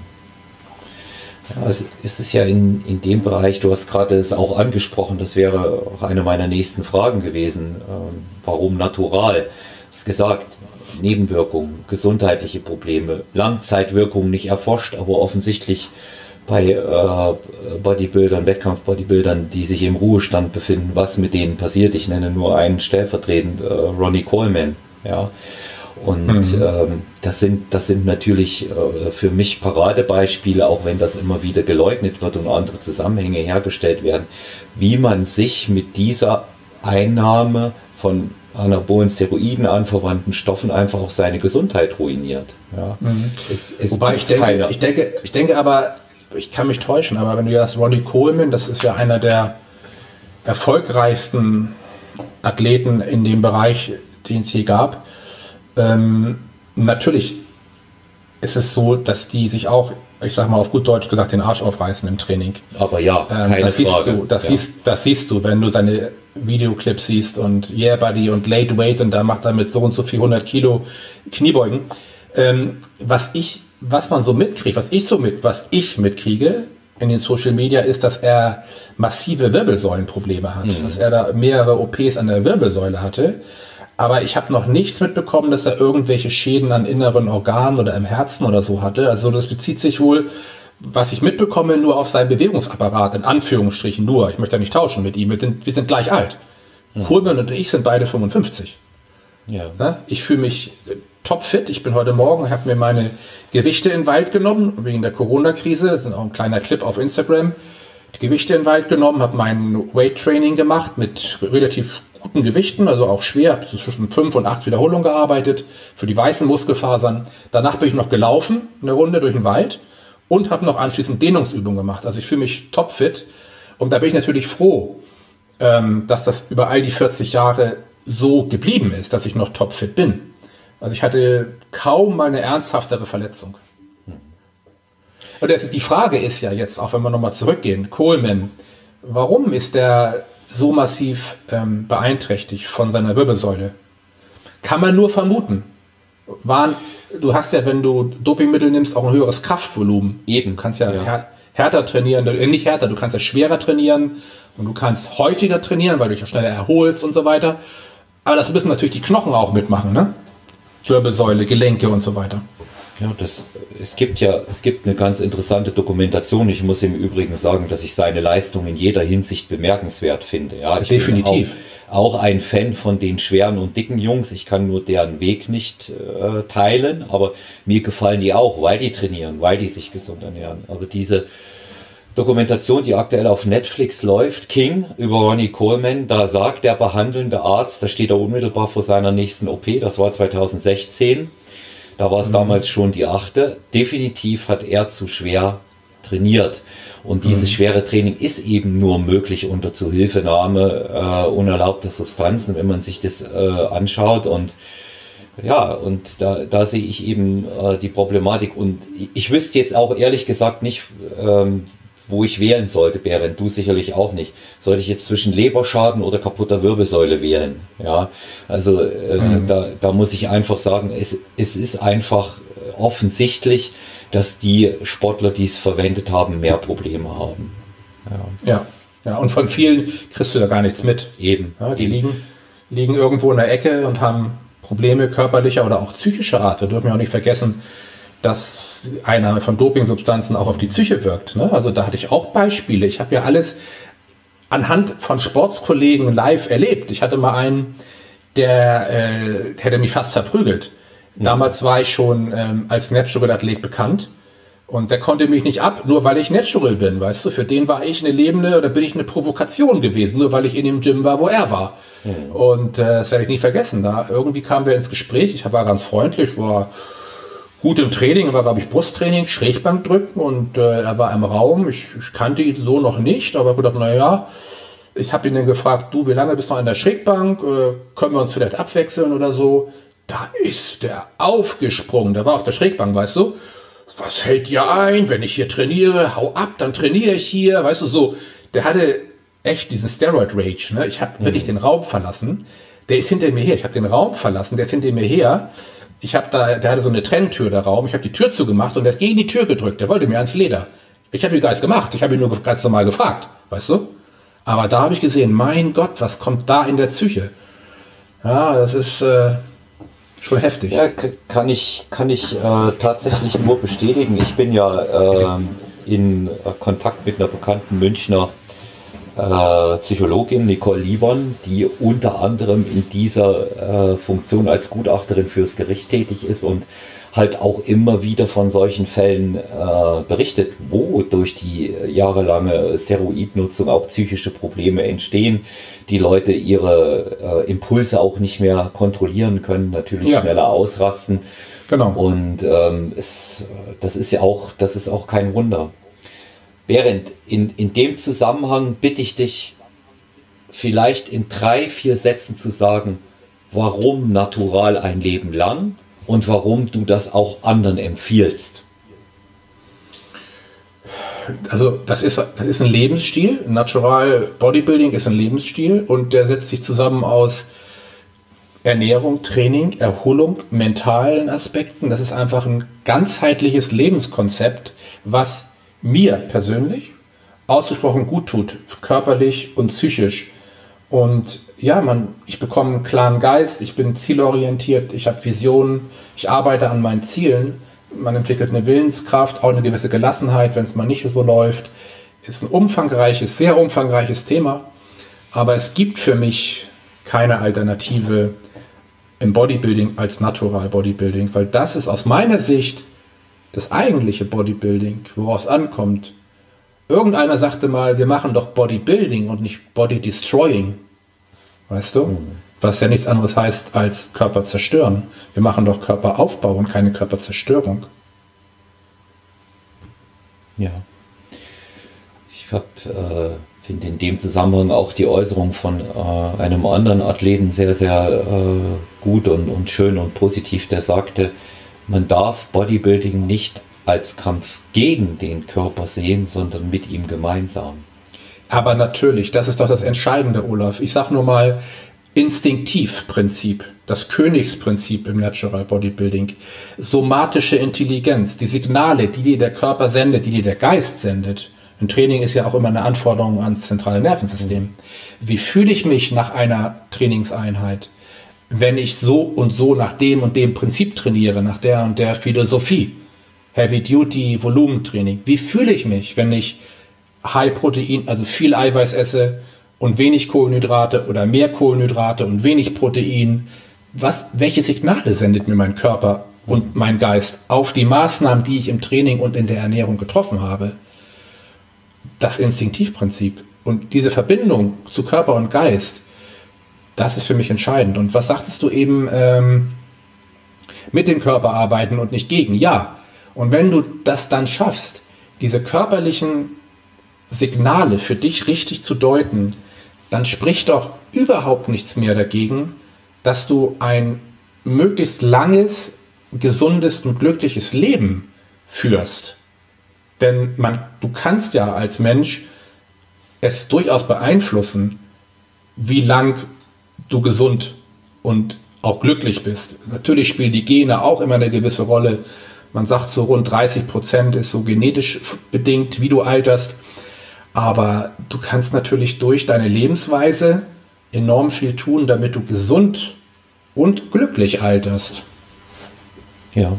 Speaker 1: Ja, es ist ja in, in dem Bereich, du hast gerade es auch angesprochen, das wäre auch eine meiner nächsten Fragen gewesen. Ähm, warum natural? Hast gesagt, Nebenwirkungen, gesundheitliche Probleme, Langzeitwirkungen nicht erforscht, aber offensichtlich bei äh, Bodybuildern, Wettkampf-Bodybuildern, die sich im Ruhestand befinden, was mit denen passiert. Ich nenne nur einen stellvertretend, äh, Ronnie Coleman. Ja. Und mhm. ähm, das, sind, das sind natürlich äh, für mich Paradebeispiele, auch wenn das immer wieder geleugnet wird und andere Zusammenhänge hergestellt werden, wie man sich mit dieser Einnahme von anabolen Steroiden anverwandten Stoffen einfach auch seine Gesundheit ruiniert. Ja.
Speaker 2: Mhm. Es, es Wobei ich denke, ich denke, ich denke aber, ich kann mich täuschen, aber wenn du sagst, Ronnie Coleman, das ist ja einer der erfolgreichsten Athleten in dem Bereich, den es je gab. Ähm, natürlich ist es so, dass die sich auch, ich sag mal auf gut Deutsch gesagt, den Arsch aufreißen im Training.
Speaker 1: Aber ja,
Speaker 2: ähm, keine das Frage. Siehst du, das, ja. siehst, das siehst du, wenn du seine Videoclips siehst und Yeah Buddy und Late Weight und da macht er mit so und so viel 100 Kilo Kniebeugen. Ähm, was ich was man so mitkriegt, was ich so mit, was ich mitkriege in den Social Media, ist, dass er massive Wirbelsäulenprobleme hat, mhm. dass er da mehrere OPs an der Wirbelsäule hatte. Aber ich habe noch nichts mitbekommen, dass er irgendwelche Schäden an inneren Organen oder im Herzen oder so hatte. Also das bezieht sich wohl, was ich mitbekomme, nur auf seinen Bewegungsapparat, in Anführungsstrichen nur. Ich möchte ja nicht tauschen mit ihm. Wir sind, wir sind gleich alt. Mhm. Kohlmann und ich sind beide 55. Ja. Ich fühle mich topfit. Ich bin heute Morgen, habe mir meine Gewichte in den Wald genommen, wegen der Corona-Krise. Das ist auch ein kleiner Clip auf Instagram. Die Gewichte in den Wald genommen, habe mein Weight-Training gemacht mit relativ guten Gewichten, also auch schwer, habe zwischen fünf und acht Wiederholungen gearbeitet für die weißen Muskelfasern. Danach bin ich noch gelaufen, eine Runde durch den Wald und habe noch anschließend Dehnungsübungen gemacht. Also ich fühle mich topfit und da bin ich natürlich froh, ähm, dass das über all die 40 Jahre so geblieben ist, dass ich noch topfit bin. Also ich hatte kaum mal eine ernsthaftere Verletzung. Und die Frage ist ja jetzt, auch wenn wir nochmal zurückgehen, Coleman, warum ist der so massiv ähm, beeinträchtigt von seiner Wirbelsäule? Kann man nur vermuten. waren, du hast ja, wenn du Dopingmittel nimmst, auch ein höheres Kraftvolumen.
Speaker 1: Eben.
Speaker 2: Du kannst ja, ja. härter trainieren, äh, nicht härter, du kannst ja schwerer trainieren und du kannst häufiger trainieren, weil du dich ja schneller erholst und so weiter. Aber das müssen natürlich die Knochen auch mitmachen, ne? Wirbelsäule, Gelenke und so weiter.
Speaker 1: Ja, das, es gibt ja, es gibt eine ganz interessante Dokumentation. Ich muss im Übrigen sagen, dass ich seine Leistung in jeder Hinsicht bemerkenswert finde. Ja, ich
Speaker 2: Definitiv.
Speaker 1: Auch, auch, ein Fan von den schweren und dicken Jungs. Ich kann nur deren Weg nicht äh, teilen, aber mir gefallen die auch, weil die trainieren, weil die sich gesund ernähren. Aber diese Dokumentation, die aktuell auf Netflix läuft, King über Ronnie Coleman, da sagt der behandelnde Arzt, da steht er unmittelbar vor seiner nächsten OP, das war 2016 da war es mhm. damals schon die achte. Definitiv hat er zu schwer trainiert. Und dieses mhm. schwere Training ist eben nur möglich unter Zuhilfenahme äh, unerlaubter Substanzen, wenn man sich das äh, anschaut. Und ja, und da, da sehe ich eben äh, die Problematik. Und ich, ich wüsste jetzt auch ehrlich gesagt nicht, ähm, wo ich wählen sollte, Berend, du sicherlich auch nicht. Sollte ich jetzt zwischen Leberschaden oder kaputter Wirbelsäule wählen? Ja, also äh, mhm. da, da muss ich einfach sagen, es, es ist einfach offensichtlich, dass die Sportler, die es verwendet haben, mehr Probleme haben.
Speaker 2: Ja. ja. ja, und von vielen kriegst du ja gar nichts mit.
Speaker 1: Eben.
Speaker 2: Ja, die
Speaker 1: eben.
Speaker 2: Liegen, liegen irgendwo in der Ecke und haben Probleme körperlicher oder auch psychischer Art. Wir dürfen ja auch nicht vergessen, dass Einnahme von Dopingsubstanzen auch auf die Psyche wirkt. Ne? Also da hatte ich auch Beispiele. Ich habe ja alles anhand von Sportskollegen live erlebt. Ich hatte mal einen, der äh, hätte mich fast verprügelt. Mhm. Damals war ich schon ähm, als Natural-Athlet bekannt. Und der konnte mich nicht ab, nur weil ich natural bin, weißt du? Für den war ich eine lebende oder bin ich eine Provokation gewesen, nur weil ich in dem Gym war, wo er war. Mhm. Und äh, das werde ich nie vergessen. Da irgendwie kamen wir ins Gespräch. Ich war ganz freundlich, war gut im Training, war, glaube ich, Brusttraining, Schrägbank drücken und äh, er war im Raum. Ich, ich kannte ihn so noch nicht, aber gedacht, naja, ich habe ihn dann gefragt, du, wie lange bist du noch an der Schrägbank? Äh, können wir uns vielleicht abwechseln oder so? Da ist der aufgesprungen. Der war auf der Schrägbank, weißt du? Was fällt dir ein, wenn ich hier trainiere? Hau ab, dann trainiere ich hier, weißt du so. Der hatte echt diesen Steroid Rage. Ne? Ich habe mhm. wirklich den Raum verlassen. Der ist hinter mir her. Ich habe den Raum verlassen. Der ist hinter mir her ich habe da, der hatte so eine Trenntür, der Raum. Ich habe die Tür zugemacht und er hat gegen die Tür gedrückt. Der wollte mir ans Leder. Ich habe ihn gar gemacht. Ich habe ihn nur ganz normal gefragt, weißt du? Aber da habe ich gesehen, mein Gott, was kommt da in der Psyche? Ja, das ist äh, schon heftig.
Speaker 1: Ja, kann ich, kann ich äh, tatsächlich nur bestätigen. Ich bin ja äh, in Kontakt mit einer bekannten Münchner äh, Psychologin Nicole Liebern, die unter anderem in dieser äh, Funktion als Gutachterin fürs Gericht tätig ist und halt auch immer wieder von solchen Fällen äh, berichtet, wo durch die jahrelange Steroidnutzung auch psychische Probleme entstehen, die Leute ihre äh, Impulse auch nicht mehr kontrollieren können, natürlich ja. schneller ausrasten.
Speaker 2: Genau.
Speaker 1: Und ähm, es, das ist ja auch, das ist auch kein Wunder. Berend, in, in dem Zusammenhang bitte ich dich, vielleicht in drei, vier Sätzen zu sagen, warum natural ein Leben lang und warum du das auch anderen empfiehlst.
Speaker 2: Also das ist, das ist ein Lebensstil. Natural Bodybuilding ist ein Lebensstil und der setzt sich zusammen aus Ernährung, Training, Erholung, mentalen Aspekten. Das ist einfach ein ganzheitliches Lebenskonzept, was mir persönlich ausgesprochen gut tut, körperlich und psychisch. Und ja, man, ich bekomme einen klaren Geist, ich bin zielorientiert, ich habe Visionen, ich arbeite an meinen Zielen. Man entwickelt eine Willenskraft, auch eine gewisse Gelassenheit, wenn es mal nicht so läuft. Ist ein umfangreiches, sehr umfangreiches Thema. Aber es gibt für mich keine Alternative im Bodybuilding als Natural Bodybuilding, weil das ist aus meiner Sicht das eigentliche Bodybuilding, worauf es ankommt. Irgendeiner sagte mal, wir machen doch Bodybuilding und nicht Body Destroying. Weißt du? Mhm. Was ja nichts anderes heißt als Körper zerstören. Wir machen doch Körperaufbau und keine Körperzerstörung.
Speaker 1: Ja. Ich habe äh, finde in dem Zusammenhang auch die Äußerung von äh, einem anderen Athleten sehr, sehr äh, gut und, und schön und positiv, der sagte, man darf Bodybuilding nicht als Kampf gegen den Körper sehen, sondern mit ihm gemeinsam.
Speaker 2: Aber natürlich, das ist doch das Entscheidende, Olaf. Ich sag nur mal, Instinktivprinzip, das Königsprinzip im Natural Bodybuilding, somatische Intelligenz, die Signale, die dir der Körper sendet, die dir der Geist sendet. Ein Training ist ja auch immer eine Anforderung ans zentrale Nervensystem. Wie fühle ich mich nach einer Trainingseinheit, wenn ich so und so nach dem und dem Prinzip trainiere, nach der und der Philosophie? Heavy Duty Volumentraining. Wie fühle ich mich, wenn ich High Protein, also viel Eiweiß esse und wenig Kohlenhydrate oder mehr Kohlenhydrate und wenig Protein? Was, welche Signale sendet mir mein Körper und mein Geist auf die Maßnahmen, die ich im Training und in der Ernährung getroffen habe? Das Instinktivprinzip und diese Verbindung zu Körper und Geist, das ist für mich entscheidend. Und was sagtest du eben, ähm, mit dem Körper arbeiten und nicht gegen? Ja. Und wenn du das dann schaffst, diese körperlichen Signale für dich richtig zu deuten, dann spricht doch überhaupt nichts mehr dagegen, dass du ein möglichst langes, gesundes und glückliches Leben führst. Denn man, du kannst ja als Mensch es durchaus beeinflussen, wie lang du gesund und auch glücklich bist. Natürlich spielen die Gene auch immer eine gewisse Rolle. Man sagt so rund 30 Prozent ist so genetisch bedingt, wie du alterst. Aber du kannst natürlich durch deine Lebensweise enorm viel tun, damit du gesund und glücklich alterst.
Speaker 1: Ja.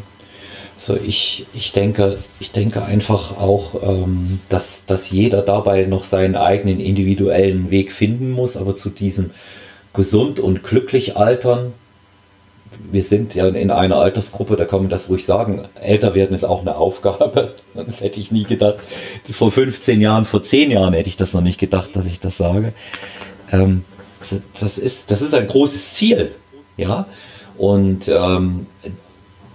Speaker 1: Also ich, ich, denke, ich denke einfach auch, ähm, dass, dass jeder dabei noch seinen eigenen individuellen Weg finden muss, aber zu diesem gesund und glücklich altern, wir sind ja in einer Altersgruppe, da kann man das ruhig sagen. Älter werden ist auch eine Aufgabe. Das hätte ich nie gedacht. Vor 15 Jahren, vor 10 Jahren hätte ich das noch nicht gedacht, dass ich das sage. Ähm, das, ist, das ist ein großes Ziel. Ja. Und ähm,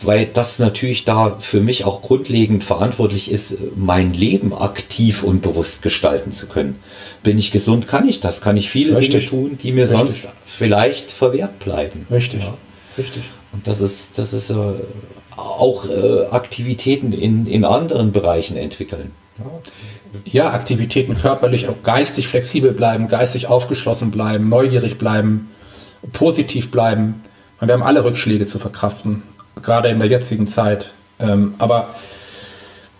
Speaker 1: weil das natürlich da für mich auch grundlegend verantwortlich ist, mein Leben aktiv und bewusst gestalten zu können. Bin ich gesund, kann ich das, kann ich viele Richtig. Dinge tun, die mir Richtig. sonst vielleicht verwehrt bleiben.
Speaker 2: Richtig. Ja. Richtig.
Speaker 1: Und das ist, das ist äh, auch äh, Aktivitäten in, in anderen Bereichen entwickeln.
Speaker 2: Ja. Aktivitäten körperlich, auch geistig flexibel bleiben, geistig aufgeschlossen bleiben, neugierig bleiben, positiv bleiben. Wir haben alle Rückschläge zu verkraften, gerade in der jetzigen Zeit. Ähm, aber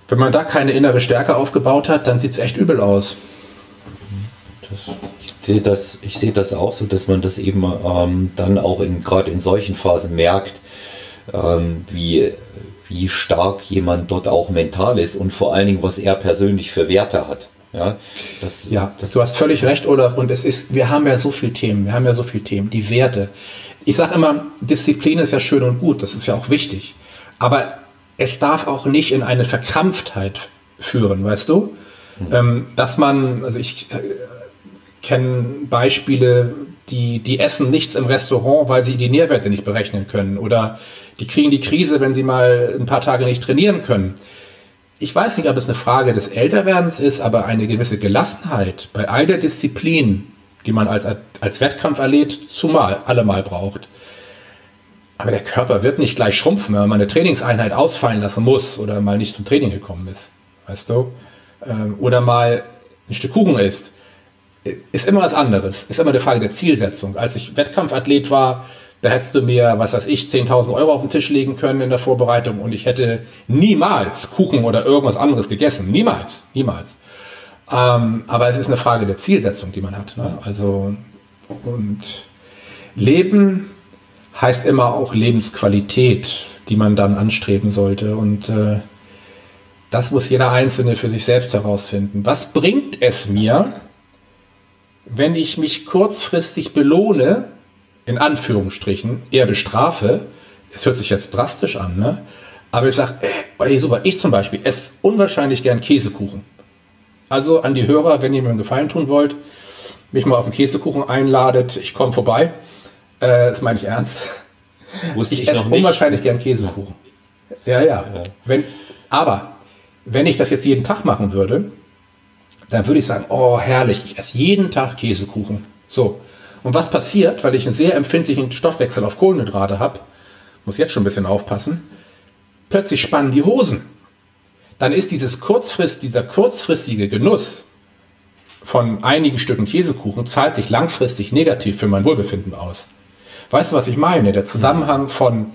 Speaker 2: wenn man da keine innere Stärke aufgebaut hat, dann sieht es echt übel aus.
Speaker 1: Das, ich sehe das, sehe das auch so, dass man das eben ähm, dann auch gerade in solchen Phasen merkt, ähm, wie, wie stark jemand dort auch mental ist und vor allen Dingen, was er persönlich für Werte hat. Ja,
Speaker 2: das, ja das du hast völlig recht, Olaf. Und es ist, wir haben ja so viele Themen, wir haben ja so viele Themen, die Werte. Ich sage immer, Disziplin ist ja schön und gut, das ist ja auch wichtig. Aber es darf auch nicht in eine Verkrampftheit führen, weißt du? Mhm. Ähm, dass man, also ich äh, kenne Beispiele, die, die essen nichts im Restaurant, weil sie die Nährwerte nicht berechnen können. Oder die kriegen die Krise, wenn sie mal ein paar Tage nicht trainieren können. Ich weiß nicht, ob es eine Frage des Älterwerdens ist, aber eine gewisse Gelassenheit bei all der Disziplin, die man als, als Wettkampfathlet zumal allemal braucht. Aber der Körper wird nicht gleich schrumpfen, wenn man eine Trainingseinheit ausfallen lassen muss oder mal nicht zum Training gekommen ist. Weißt du? Ähm, oder mal ein Stück Kuchen isst ist immer was anderes. Ist immer eine Frage der Zielsetzung. Als ich Wettkampfathlet war, da hättest du mir, was weiß ich, 10.000 Euro auf den Tisch legen können in der Vorbereitung und ich hätte niemals Kuchen oder irgendwas anderes gegessen. Niemals. Niemals. Ähm, aber es ist eine Frage der Zielsetzung, die man hat. Ne? Also, und Leben heißt immer auch Lebensqualität, die man dann anstreben sollte. Und äh, das muss jeder Einzelne für sich selbst herausfinden. Was bringt es mir, wenn ich mich kurzfristig belohne, in Anführungsstrichen, eher bestrafe, es hört sich jetzt drastisch an, ne? aber ich sage, ey, super, ich zum Beispiel esse unwahrscheinlich gern Käsekuchen. Also an die Hörer, wenn ihr mir einen Gefallen tun wollt, mich mal auf einen Käsekuchen einladet, ich komme vorbei. Äh, das meine ich ernst. Wusste ich, ich esse unwahrscheinlich gern Käsekuchen. Ja, ja. ja. Wenn, aber wenn ich das jetzt jeden Tag machen würde, dann würde ich sagen, oh herrlich, ich esse jeden Tag Käsekuchen. So. Und was passiert, weil ich einen sehr empfindlichen Stoffwechsel auf Kohlenhydrate habe, muss jetzt schon ein bisschen aufpassen, plötzlich spannen die Hosen. Dann ist dieses kurzfrist, dieser kurzfristige Genuss von einigen Stücken Käsekuchen zahlt sich langfristig negativ für mein Wohlbefinden aus. Weißt du, was ich meine? Der Zusammenhang von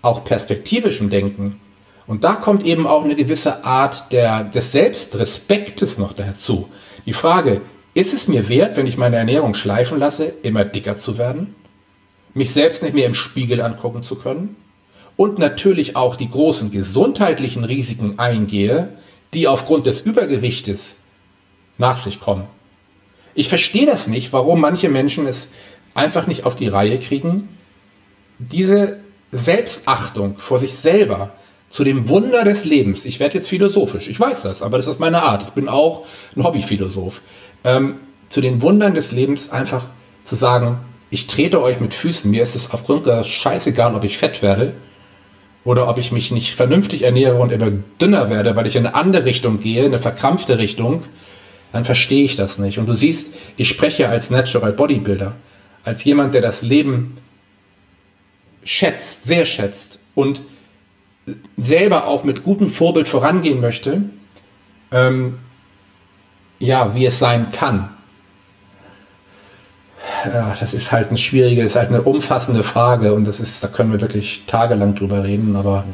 Speaker 2: auch perspektivischem Denken. Und da kommt eben auch eine gewisse Art der, des Selbstrespektes noch dazu. Die Frage, ist es mir wert, wenn ich meine Ernährung schleifen lasse, immer dicker zu werden? Mich selbst nicht mehr im Spiegel angucken zu können? Und natürlich auch die großen gesundheitlichen Risiken eingehe, die aufgrund des Übergewichtes nach sich kommen. Ich verstehe das nicht, warum manche Menschen es einfach nicht auf die Reihe kriegen, diese Selbstachtung vor sich selber zu dem Wunder des Lebens. Ich werde jetzt philosophisch, ich weiß das, aber das ist meine Art. Ich bin auch ein Hobbyphilosoph. Ähm, zu den Wundern des Lebens einfach zu sagen, ich trete euch mit Füßen, mir ist es aufgrund der scheißegal, ob ich fett werde oder ob ich mich nicht vernünftig ernähre und immer dünner werde, weil ich in eine andere Richtung gehe, eine verkrampfte Richtung, dann verstehe ich das nicht. Und du siehst, ich spreche als Natural Bodybuilder, als jemand, der das Leben schätzt, sehr schätzt und selber auch mit gutem Vorbild vorangehen möchte, ähm, ja, wie es sein kann. Das ist halt eine schwierige, ist halt eine umfassende Frage und das ist, da können wir wirklich tagelang drüber reden, aber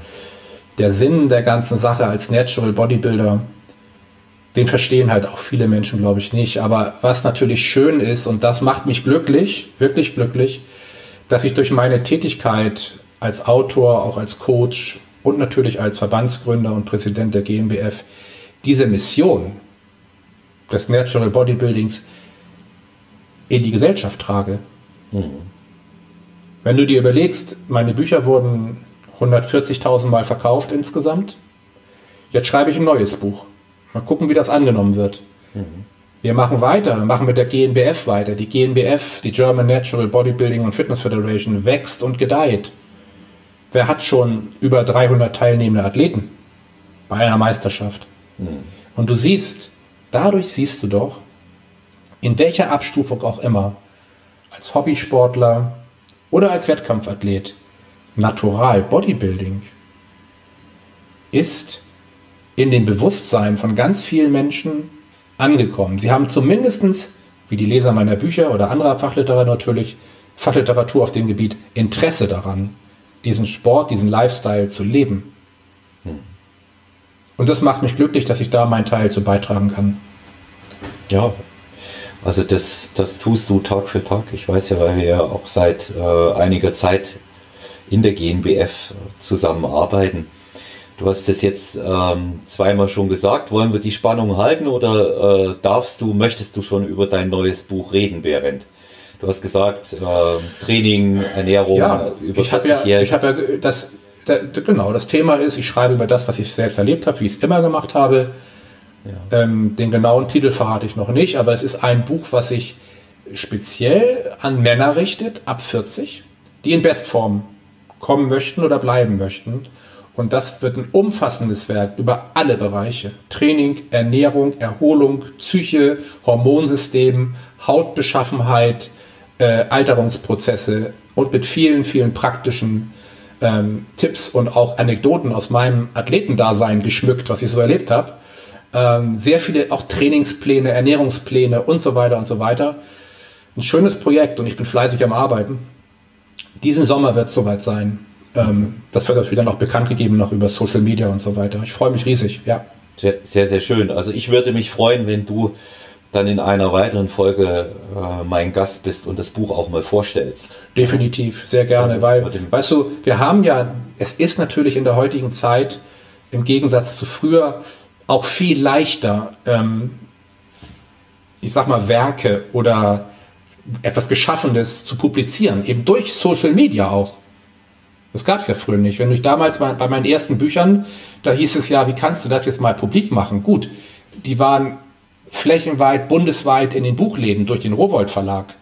Speaker 2: der Sinn der ganzen Sache als Natural Bodybuilder, den verstehen halt auch viele Menschen, glaube ich, nicht. Aber was natürlich schön ist, und das macht mich glücklich, wirklich glücklich, dass ich durch meine Tätigkeit als Autor, auch als Coach und natürlich als Verbandsgründer und Präsident der GmbF diese Mission des Natural Bodybuildings in die Gesellschaft trage. Mhm. Wenn du dir überlegst, meine Bücher wurden 140.000 Mal verkauft insgesamt. Jetzt schreibe ich ein neues Buch. Mal gucken, wie das angenommen wird. Mhm. Wir machen weiter, wir machen mit der GNBF weiter. Die GNBF, die German Natural Bodybuilding and Fitness Federation, wächst und gedeiht. Wer hat schon über 300 teilnehmende Athleten bei einer Meisterschaft? Mhm. Und du siehst, dadurch siehst du doch, in welcher Abstufung auch immer, als Hobbysportler oder als Wettkampfathlet, Natural Bodybuilding ist in dem Bewusstsein von ganz vielen Menschen angekommen. Sie haben zumindest, wie die Leser meiner Bücher oder anderer Fachliteratur natürlich, Fachliteratur auf dem Gebiet, Interesse daran, diesen Sport, diesen Lifestyle zu leben. Hm. Und das macht mich glücklich, dass ich da meinen Teil zu beitragen kann.
Speaker 1: Ja, also das, das tust du Tag für Tag. Ich weiß ja, weil wir ja auch seit äh, einiger Zeit in der GNBF zusammenarbeiten. Du hast es jetzt ähm, zweimal schon gesagt. Wollen wir die Spannung halten oder äh, darfst du, möchtest du schon über dein neues Buch reden, während? Du hast gesagt, äh, Training, Ernährung,
Speaker 2: ja, über ich 40 ja, Ich habe ja das, da, genau, das Thema ist, ich schreibe über das, was ich selbst erlebt habe, wie ich es immer gemacht habe. Ja. Ähm, den genauen Titel verrate ich noch nicht, aber es ist ein Buch, was sich speziell an Männer richtet, ab 40, die in Bestform kommen möchten oder bleiben möchten und das wird ein umfassendes Werk über alle Bereiche. Training, Ernährung, Erholung, Psyche, Hormonsystem, Hautbeschaffenheit, äh, Alterungsprozesse und mit vielen, vielen praktischen ähm, Tipps und auch Anekdoten aus meinem Athletendasein geschmückt, was ich so erlebt habe. Ähm, sehr viele auch Trainingspläne, Ernährungspläne und so weiter und so weiter. Ein schönes Projekt und ich bin fleißig am Arbeiten. Diesen Sommer wird es soweit sein. Ähm, das wird natürlich dann auch bekannt gegeben noch über Social Media und so weiter. Ich freue mich riesig, ja.
Speaker 1: Sehr, sehr, sehr schön. Also ich würde mich freuen, wenn du dann in einer weiteren Folge äh, mein Gast bist und das Buch auch mal vorstellst.
Speaker 2: Definitiv, sehr gerne, weil, weißt du, wir haben ja, es ist natürlich in der heutigen Zeit im Gegensatz zu früher auch viel leichter, ähm, ich sag mal, Werke oder etwas Geschaffenes zu publizieren, eben durch Social Media auch. Das gab es ja früher nicht. Wenn ich damals bei, bei meinen ersten Büchern, da hieß es ja, wie kannst du das jetzt mal publik machen? Gut, die waren flächenweit, bundesweit in den Buchläden durch den Rowold Verlag.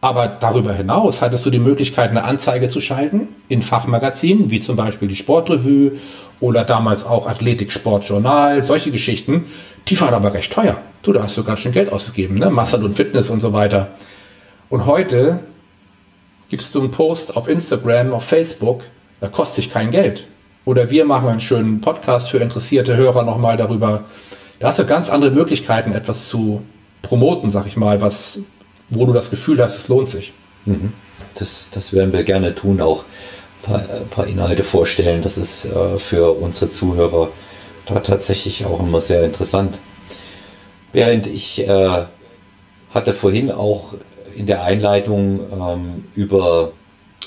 Speaker 2: Aber darüber hinaus hattest du die Möglichkeit, eine Anzeige zu schalten in Fachmagazinen, wie zum Beispiel die Sportrevue oder damals auch Athletik Sportjournal, solche Geschichten. Die waren aber recht teuer. Du, da hast du ganz schön Geld ausgegeben, ne? Massad und Fitness und so weiter. Und heute gibst du einen Post auf Instagram, auf Facebook, da kostet sich kein Geld. Oder wir machen einen schönen Podcast für interessierte Hörer nochmal darüber. Da hast du ganz andere Möglichkeiten, etwas zu promoten, sag ich mal, was, wo du das Gefühl hast, es lohnt sich.
Speaker 1: Mhm. Das, das werden wir gerne tun, auch ein paar, ein paar Inhalte vorstellen. Das ist äh, für unsere Zuhörer da tatsächlich auch immer sehr interessant. Während ich äh, hatte vorhin auch in der Einleitung ähm, über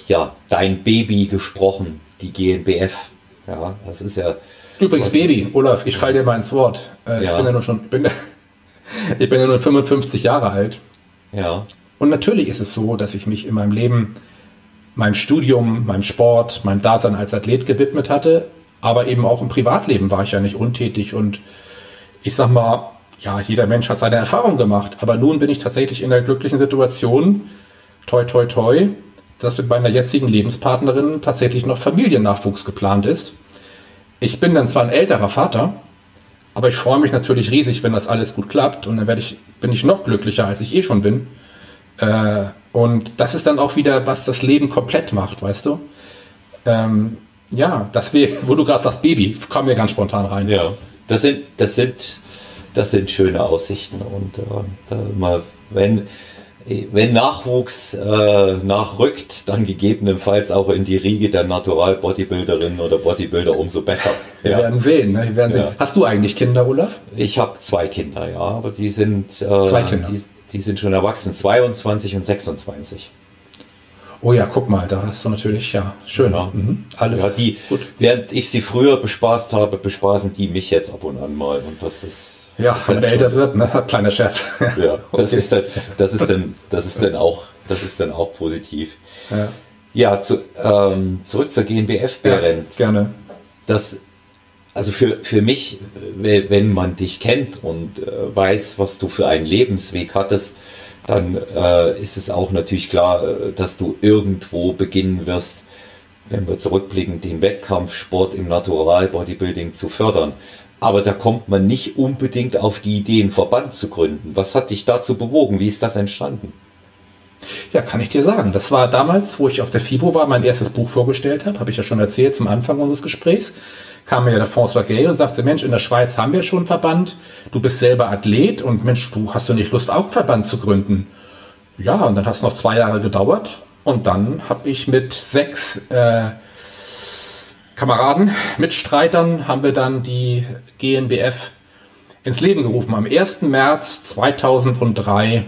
Speaker 1: ja, dein Baby gesprochen, die GNBF. Ja, das ist ja.
Speaker 2: Übrigens, Baby, Olaf, ich falle dir mal ins Wort. Äh, ja. Ich bin ja nur schon, ich bin, ich bin ja nur 55 Jahre alt.
Speaker 1: Ja.
Speaker 2: Und natürlich ist es so, dass ich mich in meinem Leben meinem Studium, meinem Sport, meinem Dasein als Athlet gewidmet hatte, aber eben auch im Privatleben war ich ja nicht untätig und ich sag mal, ja, jeder Mensch hat seine Erfahrung gemacht, aber nun bin ich tatsächlich in der glücklichen Situation, toi, toi, toi, dass mit meiner jetzigen Lebenspartnerin tatsächlich noch Familiennachwuchs geplant ist. Ich bin dann zwar ein älterer Vater, aber ich freue mich natürlich riesig, wenn das alles gut klappt und dann werde ich, bin ich noch glücklicher, als ich eh schon bin. Äh, und das ist dann auch wieder, was das Leben komplett macht, weißt du? Ähm, ja, das wir, wo du gerade sagst, Baby, kam mir ganz spontan rein.
Speaker 1: Ja, das sind, das sind, das sind schöne Aussichten und äh, da mal, wenn, wenn Nachwuchs äh, nachrückt, dann gegebenenfalls auch in die Riege der Natural-Bodybuilderinnen oder Bodybuilder umso besser.
Speaker 2: Wir ja. werden sehen. Ne? Wir werden sehen. Ja. Hast du eigentlich Kinder, Olaf?
Speaker 1: Ich habe zwei Kinder, ja, aber die sind, äh, zwei Kinder. Die, die sind schon erwachsen, 22 und 26.
Speaker 2: Oh ja, guck mal, da hast du natürlich, ja, schön. Ja.
Speaker 1: Mhm. Alles ja, die, gut. Während ich sie früher bespaßt habe, bespaßen die mich jetzt ab und an mal. Und das ist.
Speaker 2: Ja, wenn er älter wird, ne? Kleiner Scherz.
Speaker 1: ja, das ist dann, das ist dann, das ist dann auch, das ist dann auch positiv. Ja, ja zu, ähm, zurück zur GNBF, Beren. Ja,
Speaker 2: gerne.
Speaker 1: Das, also für, für mich, wenn man dich kennt und äh, weiß, was du für einen Lebensweg hattest, dann äh, ist es auch natürlich klar, äh, dass du irgendwo beginnen wirst, wenn wir zurückblicken, den Wettkampfsport im Natural Bodybuilding zu fördern. Aber da kommt man nicht unbedingt auf die Idee, einen Verband zu gründen. Was hat dich dazu bewogen? Wie ist das entstanden?
Speaker 2: Ja, kann ich dir sagen. Das war damals, wo ich auf der FIBO war, mein erstes Buch vorgestellt habe, habe ich ja schon erzählt zum Anfang unseres Gesprächs kam mir der François Gay und sagte, Mensch, in der Schweiz haben wir schon einen Verband, du bist selber Athlet und Mensch, du hast du nicht Lust, auch einen Verband zu gründen? Ja, und dann hat es noch zwei Jahre gedauert und dann habe ich mit sechs äh, Kameraden, Mitstreitern, haben wir dann die GNBF ins Leben gerufen. Am 1. März 2003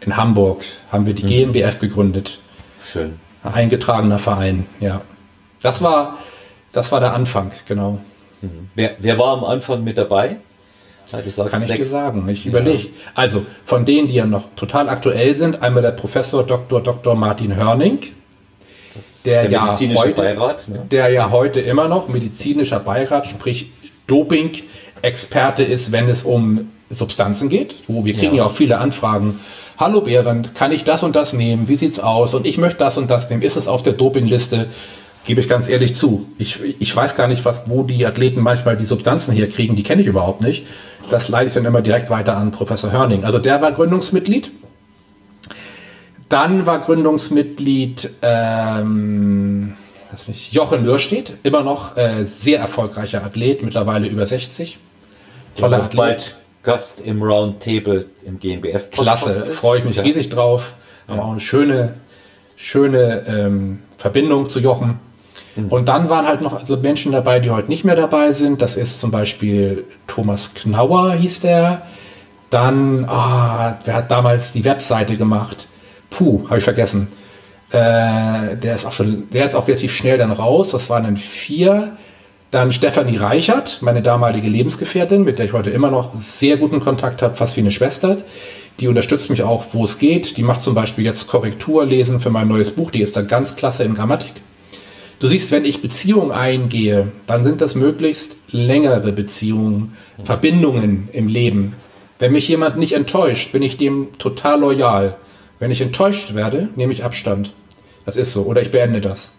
Speaker 2: in Hamburg haben wir die mhm. GNBF gegründet.
Speaker 1: Schön.
Speaker 2: Ein eingetragener Verein, ja. Das war das war der Anfang, genau.
Speaker 1: Mhm. Wer, wer war am Anfang mit dabei?
Speaker 2: Kann ich sechs. dir sagen. Ich überlege. Ja. Also von denen, die ja noch total aktuell sind, einmal der Professor Dr. Dr. Martin Hörning, der, der ja heute, Beirat, ne? der ja heute immer noch medizinischer Beirat, sprich Doping-Experte ist, wenn es um Substanzen geht, wo wir kriegen ja. ja. auch viele Anfragen. Hallo Behrend, kann ich das und das nehmen? Wie sieht's aus? Und ich möchte das und das nehmen. Ist es auf der Dopingliste? Gebe ich ganz ehrlich zu. Ich, ich weiß gar nicht, was, wo die Athleten manchmal die Substanzen herkriegen. Die kenne ich überhaupt nicht. Das leite ich dann immer direkt weiter an Professor Hörning. Also der war Gründungsmitglied. Dann war Gründungsmitglied ähm, nicht, Jochen Mürstedt, immer noch äh, sehr erfolgreicher Athlet, mittlerweile über 60.
Speaker 1: Toller Athlet. Bald Gast im Roundtable im GmbF.
Speaker 2: Klasse, freue ich mich ja. riesig drauf. Haben ja. auch eine schöne, schöne ähm, Verbindung zu Jochen. Mhm. Und dann waren halt noch also Menschen dabei, die heute nicht mehr dabei sind. Das ist zum Beispiel Thomas Knauer, hieß der. Dann, ah, wer hat damals die Webseite gemacht? Puh, habe ich vergessen. Äh, der ist auch schon, der ist auch relativ schnell dann raus. Das waren dann vier. Dann Stefanie Reichert, meine damalige Lebensgefährtin, mit der ich heute immer noch sehr guten Kontakt habe, fast wie eine Schwester. Die unterstützt mich auch, wo es geht. Die macht zum Beispiel jetzt Korrekturlesen für mein neues Buch. Die ist da ganz klasse in Grammatik. Du siehst, wenn ich Beziehungen eingehe, dann sind das möglichst längere Beziehungen, Verbindungen im Leben. Wenn mich jemand nicht enttäuscht, bin ich dem total loyal. Wenn ich enttäuscht werde, nehme ich Abstand. Das ist so. Oder ich beende das.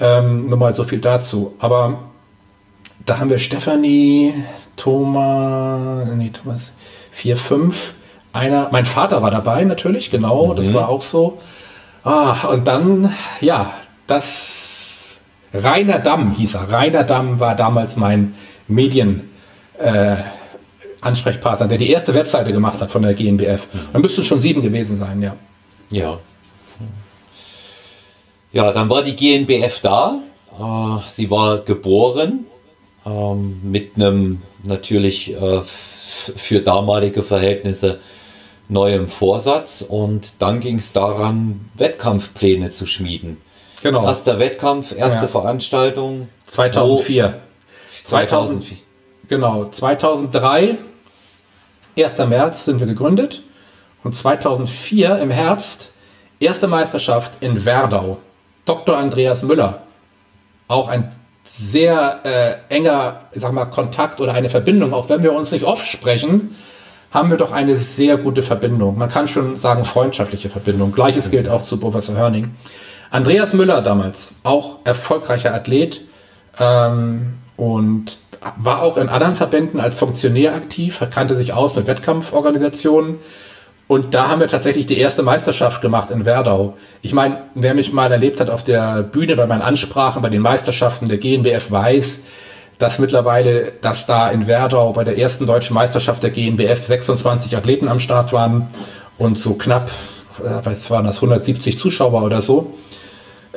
Speaker 2: Ähm, nur mal so viel dazu. Aber da haben wir Stefanie, Thomas, nee, Thomas, 4, 5. Einer, mein Vater war dabei natürlich, genau, mhm. das war auch so. Ah, und dann, ja, das Rainer Damm hieß er. Rainer Damm war damals mein Medienansprechpartner. Ansprechpartner, der die erste Webseite gemacht hat von der GNBF. Dann müsste es schon sieben gewesen sein, ja.
Speaker 1: Ja. Ja, dann war die GNBF da. Äh, sie war geboren ähm, mit einem natürlich äh, für damalige Verhältnisse neuem Vorsatz und dann ging es daran, Wettkampfpläne zu schmieden.
Speaker 2: Genau.
Speaker 1: Erster Wettkampf, erste
Speaker 2: Ja.
Speaker 1: Veranstaltung.
Speaker 2: 2004.
Speaker 1: Wo-
Speaker 2: 2000. Genau, 2003, 1. März sind wir gegründet und 2004 im Herbst erste Meisterschaft in Werdau. Dr. Andreas Müller, auch ein sehr äh, enger, sag mal, Kontakt oder eine Verbindung, auch wenn wir uns nicht oft sprechen, haben wir doch eine sehr gute Verbindung. Man kann schon sagen freundschaftliche Verbindung. Gleiches gilt auch zu Professor Hörning. Andreas Müller damals, auch erfolgreicher Athlet ähm, und war auch in anderen Verbänden als Funktionär aktiv, kannte sich aus mit Wettkampforganisationen. Und da haben wir tatsächlich die erste Meisterschaft gemacht in Werdau. Ich meine, wer mich mal erlebt hat auf der Bühne bei meinen Ansprachen, bei den Meisterschaften der GNBF weiß, dass mittlerweile, dass da in Werdau bei der ersten deutschen Meisterschaft der GNBF 26 Athleten am Start waren und so knapp, äh, was waren das, 170 Zuschauer oder so.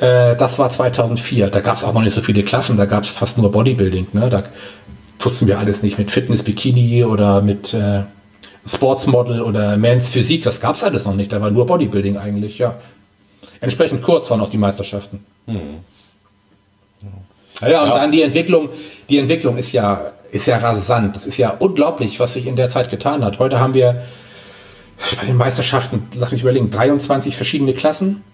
Speaker 2: Äh, das war 2004. Da gab es auch noch nicht so viele Klassen, da gab es fast nur Bodybuilding. Ne? Da wussten wir alles nicht mit Fitness, Bikini oder mit äh, Sportsmodel oder Men's Physik. Das gab es alles noch nicht. Da war nur Bodybuilding eigentlich, ja. Entsprechend kurz waren auch die Meisterschaften. Ja, ja, und dann die Entwicklung. Die Entwicklung ist ja, ist ja rasant. Das ist ja unglaublich, was sich in der Zeit getan hat. Heute haben wir bei den Meisterschaften, lass mich überlegen, 23 verschiedene Klassen.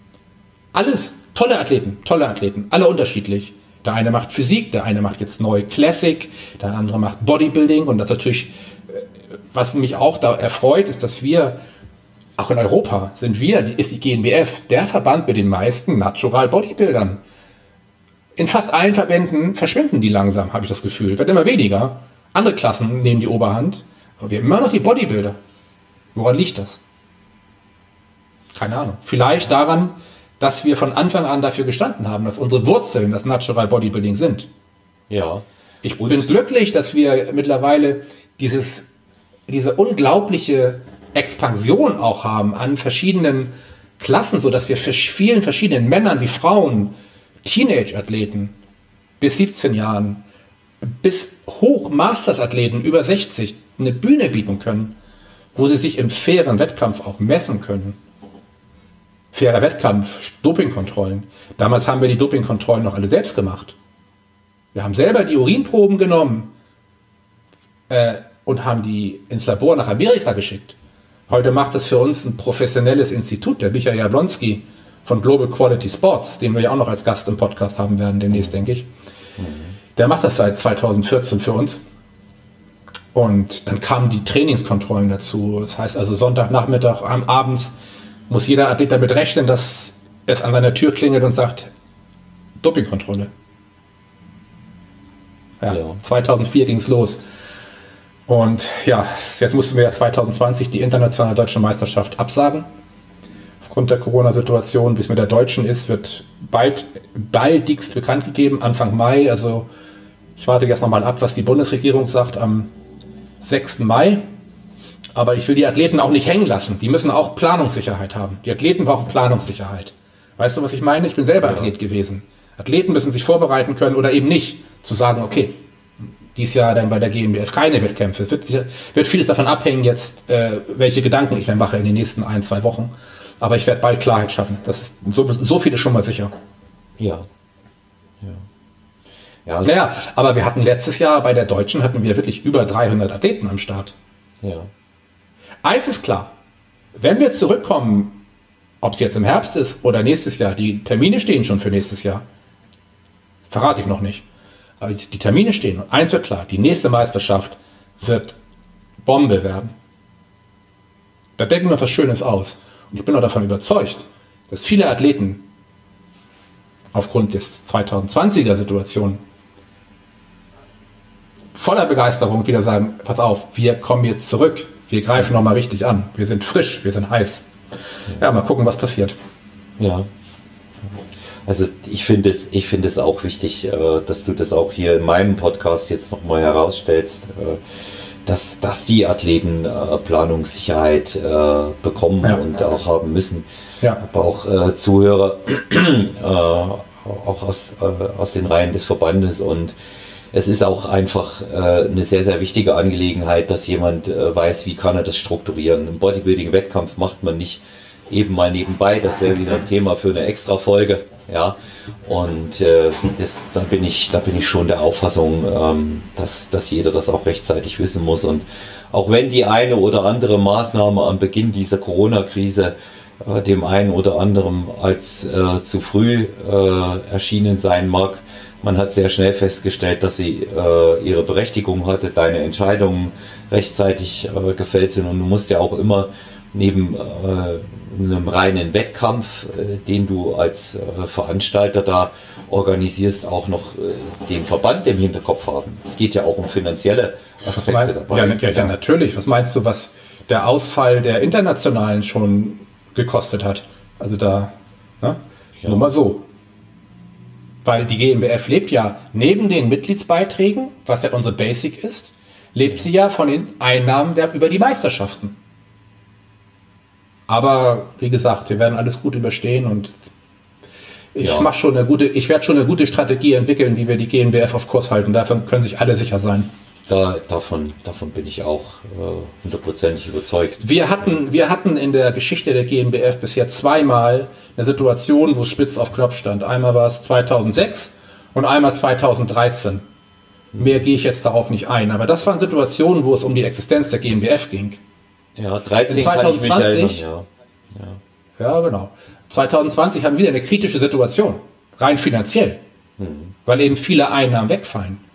Speaker 2: Alles tolle Athleten, tolle Athleten, alle unterschiedlich. Der eine macht Physik, der eine macht jetzt neu Classic, der andere macht Bodybuilding und das natürlich, äh, was mich auch da erfreut, ist, dass wir auch in Europa sind wir, ist die GNBF der Verband mit den meisten Natural Bodybuildern. In fast allen Verbänden verschwinden die langsam, habe ich das Gefühl. Wird immer weniger. Andere Klassen nehmen die Oberhand. Aber wir haben immer noch die Bodybuilder. Woran liegt das? Keine Ahnung. Vielleicht daran, dass wir von Anfang an dafür gestanden haben, dass unsere Wurzeln das Natural Bodybuilding sind.
Speaker 1: Ja.
Speaker 2: Ich bin glücklich, dass wir mittlerweile dieses, diese unglaubliche Expansion auch haben an verschiedenen Klassen, so dass wir für vielen verschiedenen Männern wie Frauen, Teenage-Athleten bis 17 Jahren, bis hoch Masters-Athleten über 60 eine Bühne bieten können, wo sie sich im fairen Wettkampf auch messen können. Fairer Wettkampf, Dopingkontrollen. Damals haben wir die Dopingkontrollen noch alle selbst gemacht. Wir haben selber die Urinproben genommen äh, und haben die ins Labor nach Amerika geschickt. Heute macht das für uns ein professionelles Institut, der Michael Jablonski von Global Quality Sports, den wir ja auch noch als Gast im Podcast haben werden demnächst, denke ich. Der macht das seit 2014 für uns. Und dann kamen die Trainingskontrollen dazu. Das heißt also Sonntagnachmittag, abends muss jeder Athlet damit rechnen, dass es an seiner Tür klingelt und sagt, Dopingkontrolle. Ja,
Speaker 1: Ja.
Speaker 2: 2004 ging es los. Und ja, jetzt mussten wir ja 2020 die internationale deutsche Meisterschaft absagen. Aufgrund der Corona-Situation, wie es mit der Deutschen ist, wird bald, baldigst bekannt gegeben, Anfang Mai. Also ich warte jetzt nochmal ab, was die Bundesregierung sagt am 6. Mai. Aber ich will die Athleten auch nicht hängen lassen. Die müssen auch Planungssicherheit haben. Die Athleten brauchen Planungssicherheit. Weißt du, was ich meine? Ich bin selber Athlet gewesen. Athleten müssen sich vorbereiten können oder eben nicht. Zu sagen, okay, dies Jahr dann bei der GmbF keine Wettkämpfe. Es wird, wird vieles davon abhängen jetzt, äh, welche Gedanken ich mir mache in den nächsten ein, zwei Wochen. Aber ich werde bald Klarheit schaffen. Das ist so, so viel ist schon mal sicher.
Speaker 1: Ja. Ja. Ja,
Speaker 2: Naja, aber wir hatten letztes Jahr bei der Deutschen hatten wir wirklich über 300 Athleten am Start.
Speaker 1: ja.
Speaker 2: Eins ist klar, wenn wir zurückkommen, ob es jetzt im Herbst ist oder nächstes Jahr, die Termine stehen schon für nächstes Jahr. Verrate ich noch nicht. Aber die Termine stehen. Und eins wird klar, die nächste Meisterschaft wird Bombe werden. Da denken wir was Schönes aus. Und ich bin auch davon überzeugt, dass viele Athleten aufgrund des 2020er Situation voller Begeisterung wieder sagen, pass auf, wir kommen jetzt zurück, wir greifen nochmal richtig an, wir sind frisch, wir sind heiß. Ja, mal gucken, was passiert.
Speaker 1: Ja. Also ich finde es, ich finde es auch wichtig, äh, dass du das auch hier in meinem Podcast jetzt nochmal herausstellst, äh, dass, dass die Athleten äh, Planungssicherheit bekommen ja. und auch haben müssen. Ja. Aber auch Zuhörer auch aus, aus den Reihen des Verbandes und es ist auch einfach äh, eine sehr, sehr wichtige Angelegenheit, dass jemand weiß, wie kann er das strukturieren. Im Bodybuilding-Wettkampf macht man nicht eben mal nebenbei, das wäre wieder ein Thema für eine extra Folge. Ja, und äh, das, da, bin ich, da bin ich schon der Auffassung, ähm, dass, dass jeder das auch rechtzeitig wissen muss. Und auch wenn die eine oder andere Maßnahme am Beginn dieser Corona-Krise äh, dem einen oder anderen als äh, zu früh äh, erschienen sein mag, man hat sehr schnell festgestellt, dass sie äh, ihre Berechtigung hatte, deine Entscheidungen rechtzeitig äh, gefällt sind. Und du musst ja auch immer neben äh, einem reinen Wettkampf, äh, den du als äh, Veranstalter da organisierst, auch noch den Verband im Hinterkopf haben. Es geht ja auch um finanzielle
Speaker 2: Aspekte mein, dabei. Ja, ja, ja, natürlich. Was meinst du, was der Ausfall der Internationalen schon gekostet hat? Also da, ne? ja. nur mal so. Weil die GmbF lebt ja neben den Mitgliedsbeiträgen, was ja unsere Basic ist, lebt sie ja von den Einnahmen der, über die Meisterschaften. Aber wie gesagt, wir werden alles gut überstehen und ich ja. mache schon eine gute, ich werde schon eine gute Strategie entwickeln, wie wir die GmbF auf Kurs halten. Davon können sich alle sicher sein.
Speaker 1: Da, davon, davon bin ich auch äh, hundertprozentig äh, überzeugt.
Speaker 2: Wir hatten, wir hatten in der Geschichte der GmbF bisher zweimal eine Situation, wo spitz auf Knopf stand. Einmal war es 2006 und einmal 2013. Mehr gehe ich jetzt darauf nicht ein. Aber das waren Situationen, wo es um die Existenz der GmbF ging.
Speaker 1: Ja, 13
Speaker 2: in 2020. Ja. Ja. ja, genau. 2020 haben wir wieder eine kritische Situation, rein finanziell, hm. weil eben viele Einnahmen wegfallen.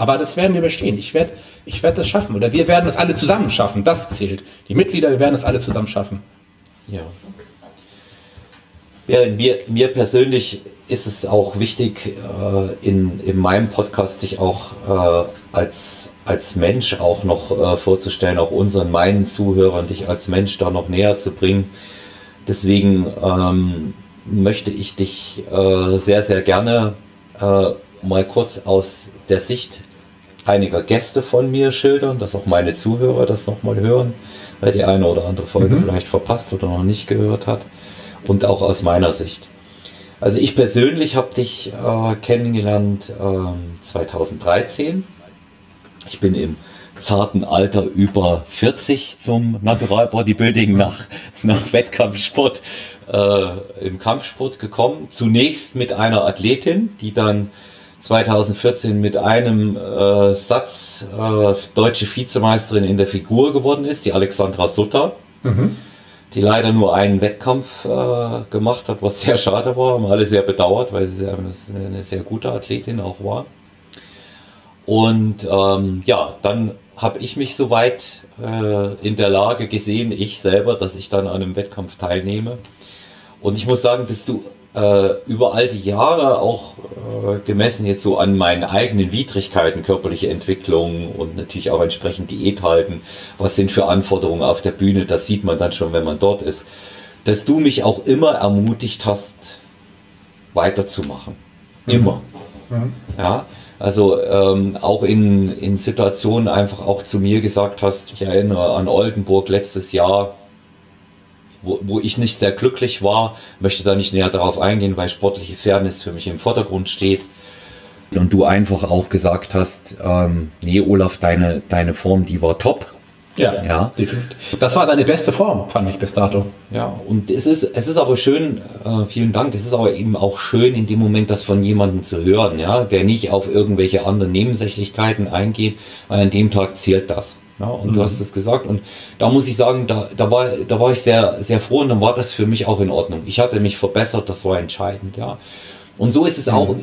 Speaker 2: Aber das werden wir bestehen. Ich werde ich werd das schaffen. Oder wir werden es alle zusammen schaffen. Das zählt. Die Mitglieder, wir werden es alle zusammen schaffen.
Speaker 1: Ja. Ja, mir, mir persönlich ist es auch wichtig, äh, in, in meinem Podcast dich auch äh, als als Mensch auch noch äh, vorzustellen, auch unseren, meinen Zuhörern, dich als Mensch da noch näher zu bringen. Deswegen ähm, möchte ich dich äh, sehr, sehr gerne äh, mal kurz aus der Sicht einiger Gäste von mir schildern, dass auch meine Zuhörer das nochmal hören, weil die eine oder andere Folge mhm. vielleicht verpasst oder noch nicht gehört hat. Und auch aus meiner Sicht. Also ich persönlich habe dich äh, kennengelernt 2013 ich bin im zarten Alter über 40 zum Natural Bodybuilding nach, nach Wettkampfsport äh, im Kampfsport gekommen. Zunächst mit einer Athletin, die dann 2014 mit einem äh, Satz äh, deutsche Vizemeisterin in der Figur geworden ist, die Alexandra Sutter, mhm. die leider nur einen Wettkampf äh, gemacht hat, was sehr schade war, haben alle sehr bedauert, weil sie eine sehr gute Athletin auch war. Und ähm, ja, dann habe ich mich soweit äh, in der Lage gesehen, ich selber, dass ich dann an einem Wettkampf teilnehme. Und ich muss sagen, bist du äh, über all die Jahre auch äh, gemessen jetzt so an meinen eigenen Widrigkeiten, körperliche Entwicklung und natürlich auch entsprechend Diät halten, was sind für Anforderungen auf der Bühne, das sieht man dann schon, wenn man dort ist, dass du mich auch immer ermutigt hast, weiterzumachen. Immer. Mhm. mhm. Ja, also ähm, auch in, in Situationen einfach auch zu mir gesagt hast, ich erinnere an Oldenburg letztes Jahr, wo, wo ich nicht sehr glücklich war, möchte da nicht näher darauf eingehen, weil sportliche Fairness für mich im Vordergrund steht. Und du einfach auch gesagt hast, ähm, nee, Olaf, deine, deine Form, die war top.
Speaker 2: Ja, ja, definitiv. Das war deine beste Form, fand ich bis dato.
Speaker 1: Ja, und es ist, es ist aber schön, äh, vielen Dank, es ist aber eben auch schön, in dem Moment das von jemandem zu hören, ja, der nicht auf irgendwelche anderen Nebensächlichkeiten eingeht, weil an dem Tag zählt das. Ja, und mhm. du hast es gesagt und da muss ich sagen, da, da, war, da war ich sehr, sehr froh und dann war das für mich auch in Ordnung. Ich hatte mich verbessert, das war entscheidend, ja. Und so ist es mhm. auch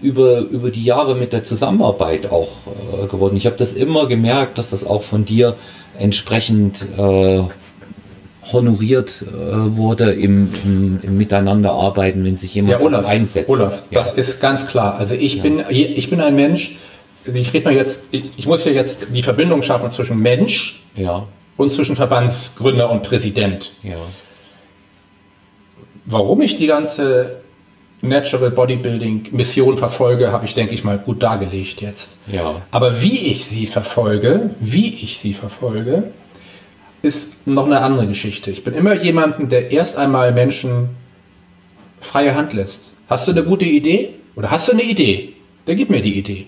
Speaker 1: über, über die Jahre mit der Zusammenarbeit auch äh, geworden. Ich habe das immer gemerkt, dass das auch von dir entsprechend äh, honoriert äh, wurde im, im, im Miteinanderarbeiten, wenn sich jemand
Speaker 2: ja, Olaf, einsetzt. Olaf, ja. das ist ganz klar. Also ich ja. bin ich bin ein Mensch. Ich rede mal jetzt. Ich, ich muss ja jetzt die Verbindung schaffen zwischen Mensch
Speaker 1: ja.
Speaker 2: und zwischen Verbandsgründer und Präsident.
Speaker 1: Ja.
Speaker 2: Warum ich die ganze Natural Bodybuilding Mission verfolge, habe ich, denke ich mal, gut dargelegt jetzt.
Speaker 1: Ja.
Speaker 2: Aber wie ich sie verfolge, wie ich sie verfolge, ist noch eine andere Geschichte. Ich bin immer jemanden, der erst einmal Menschen freie Hand lässt. Hast du eine gute Idee? Oder hast du eine Idee? Dann gib mir die Idee.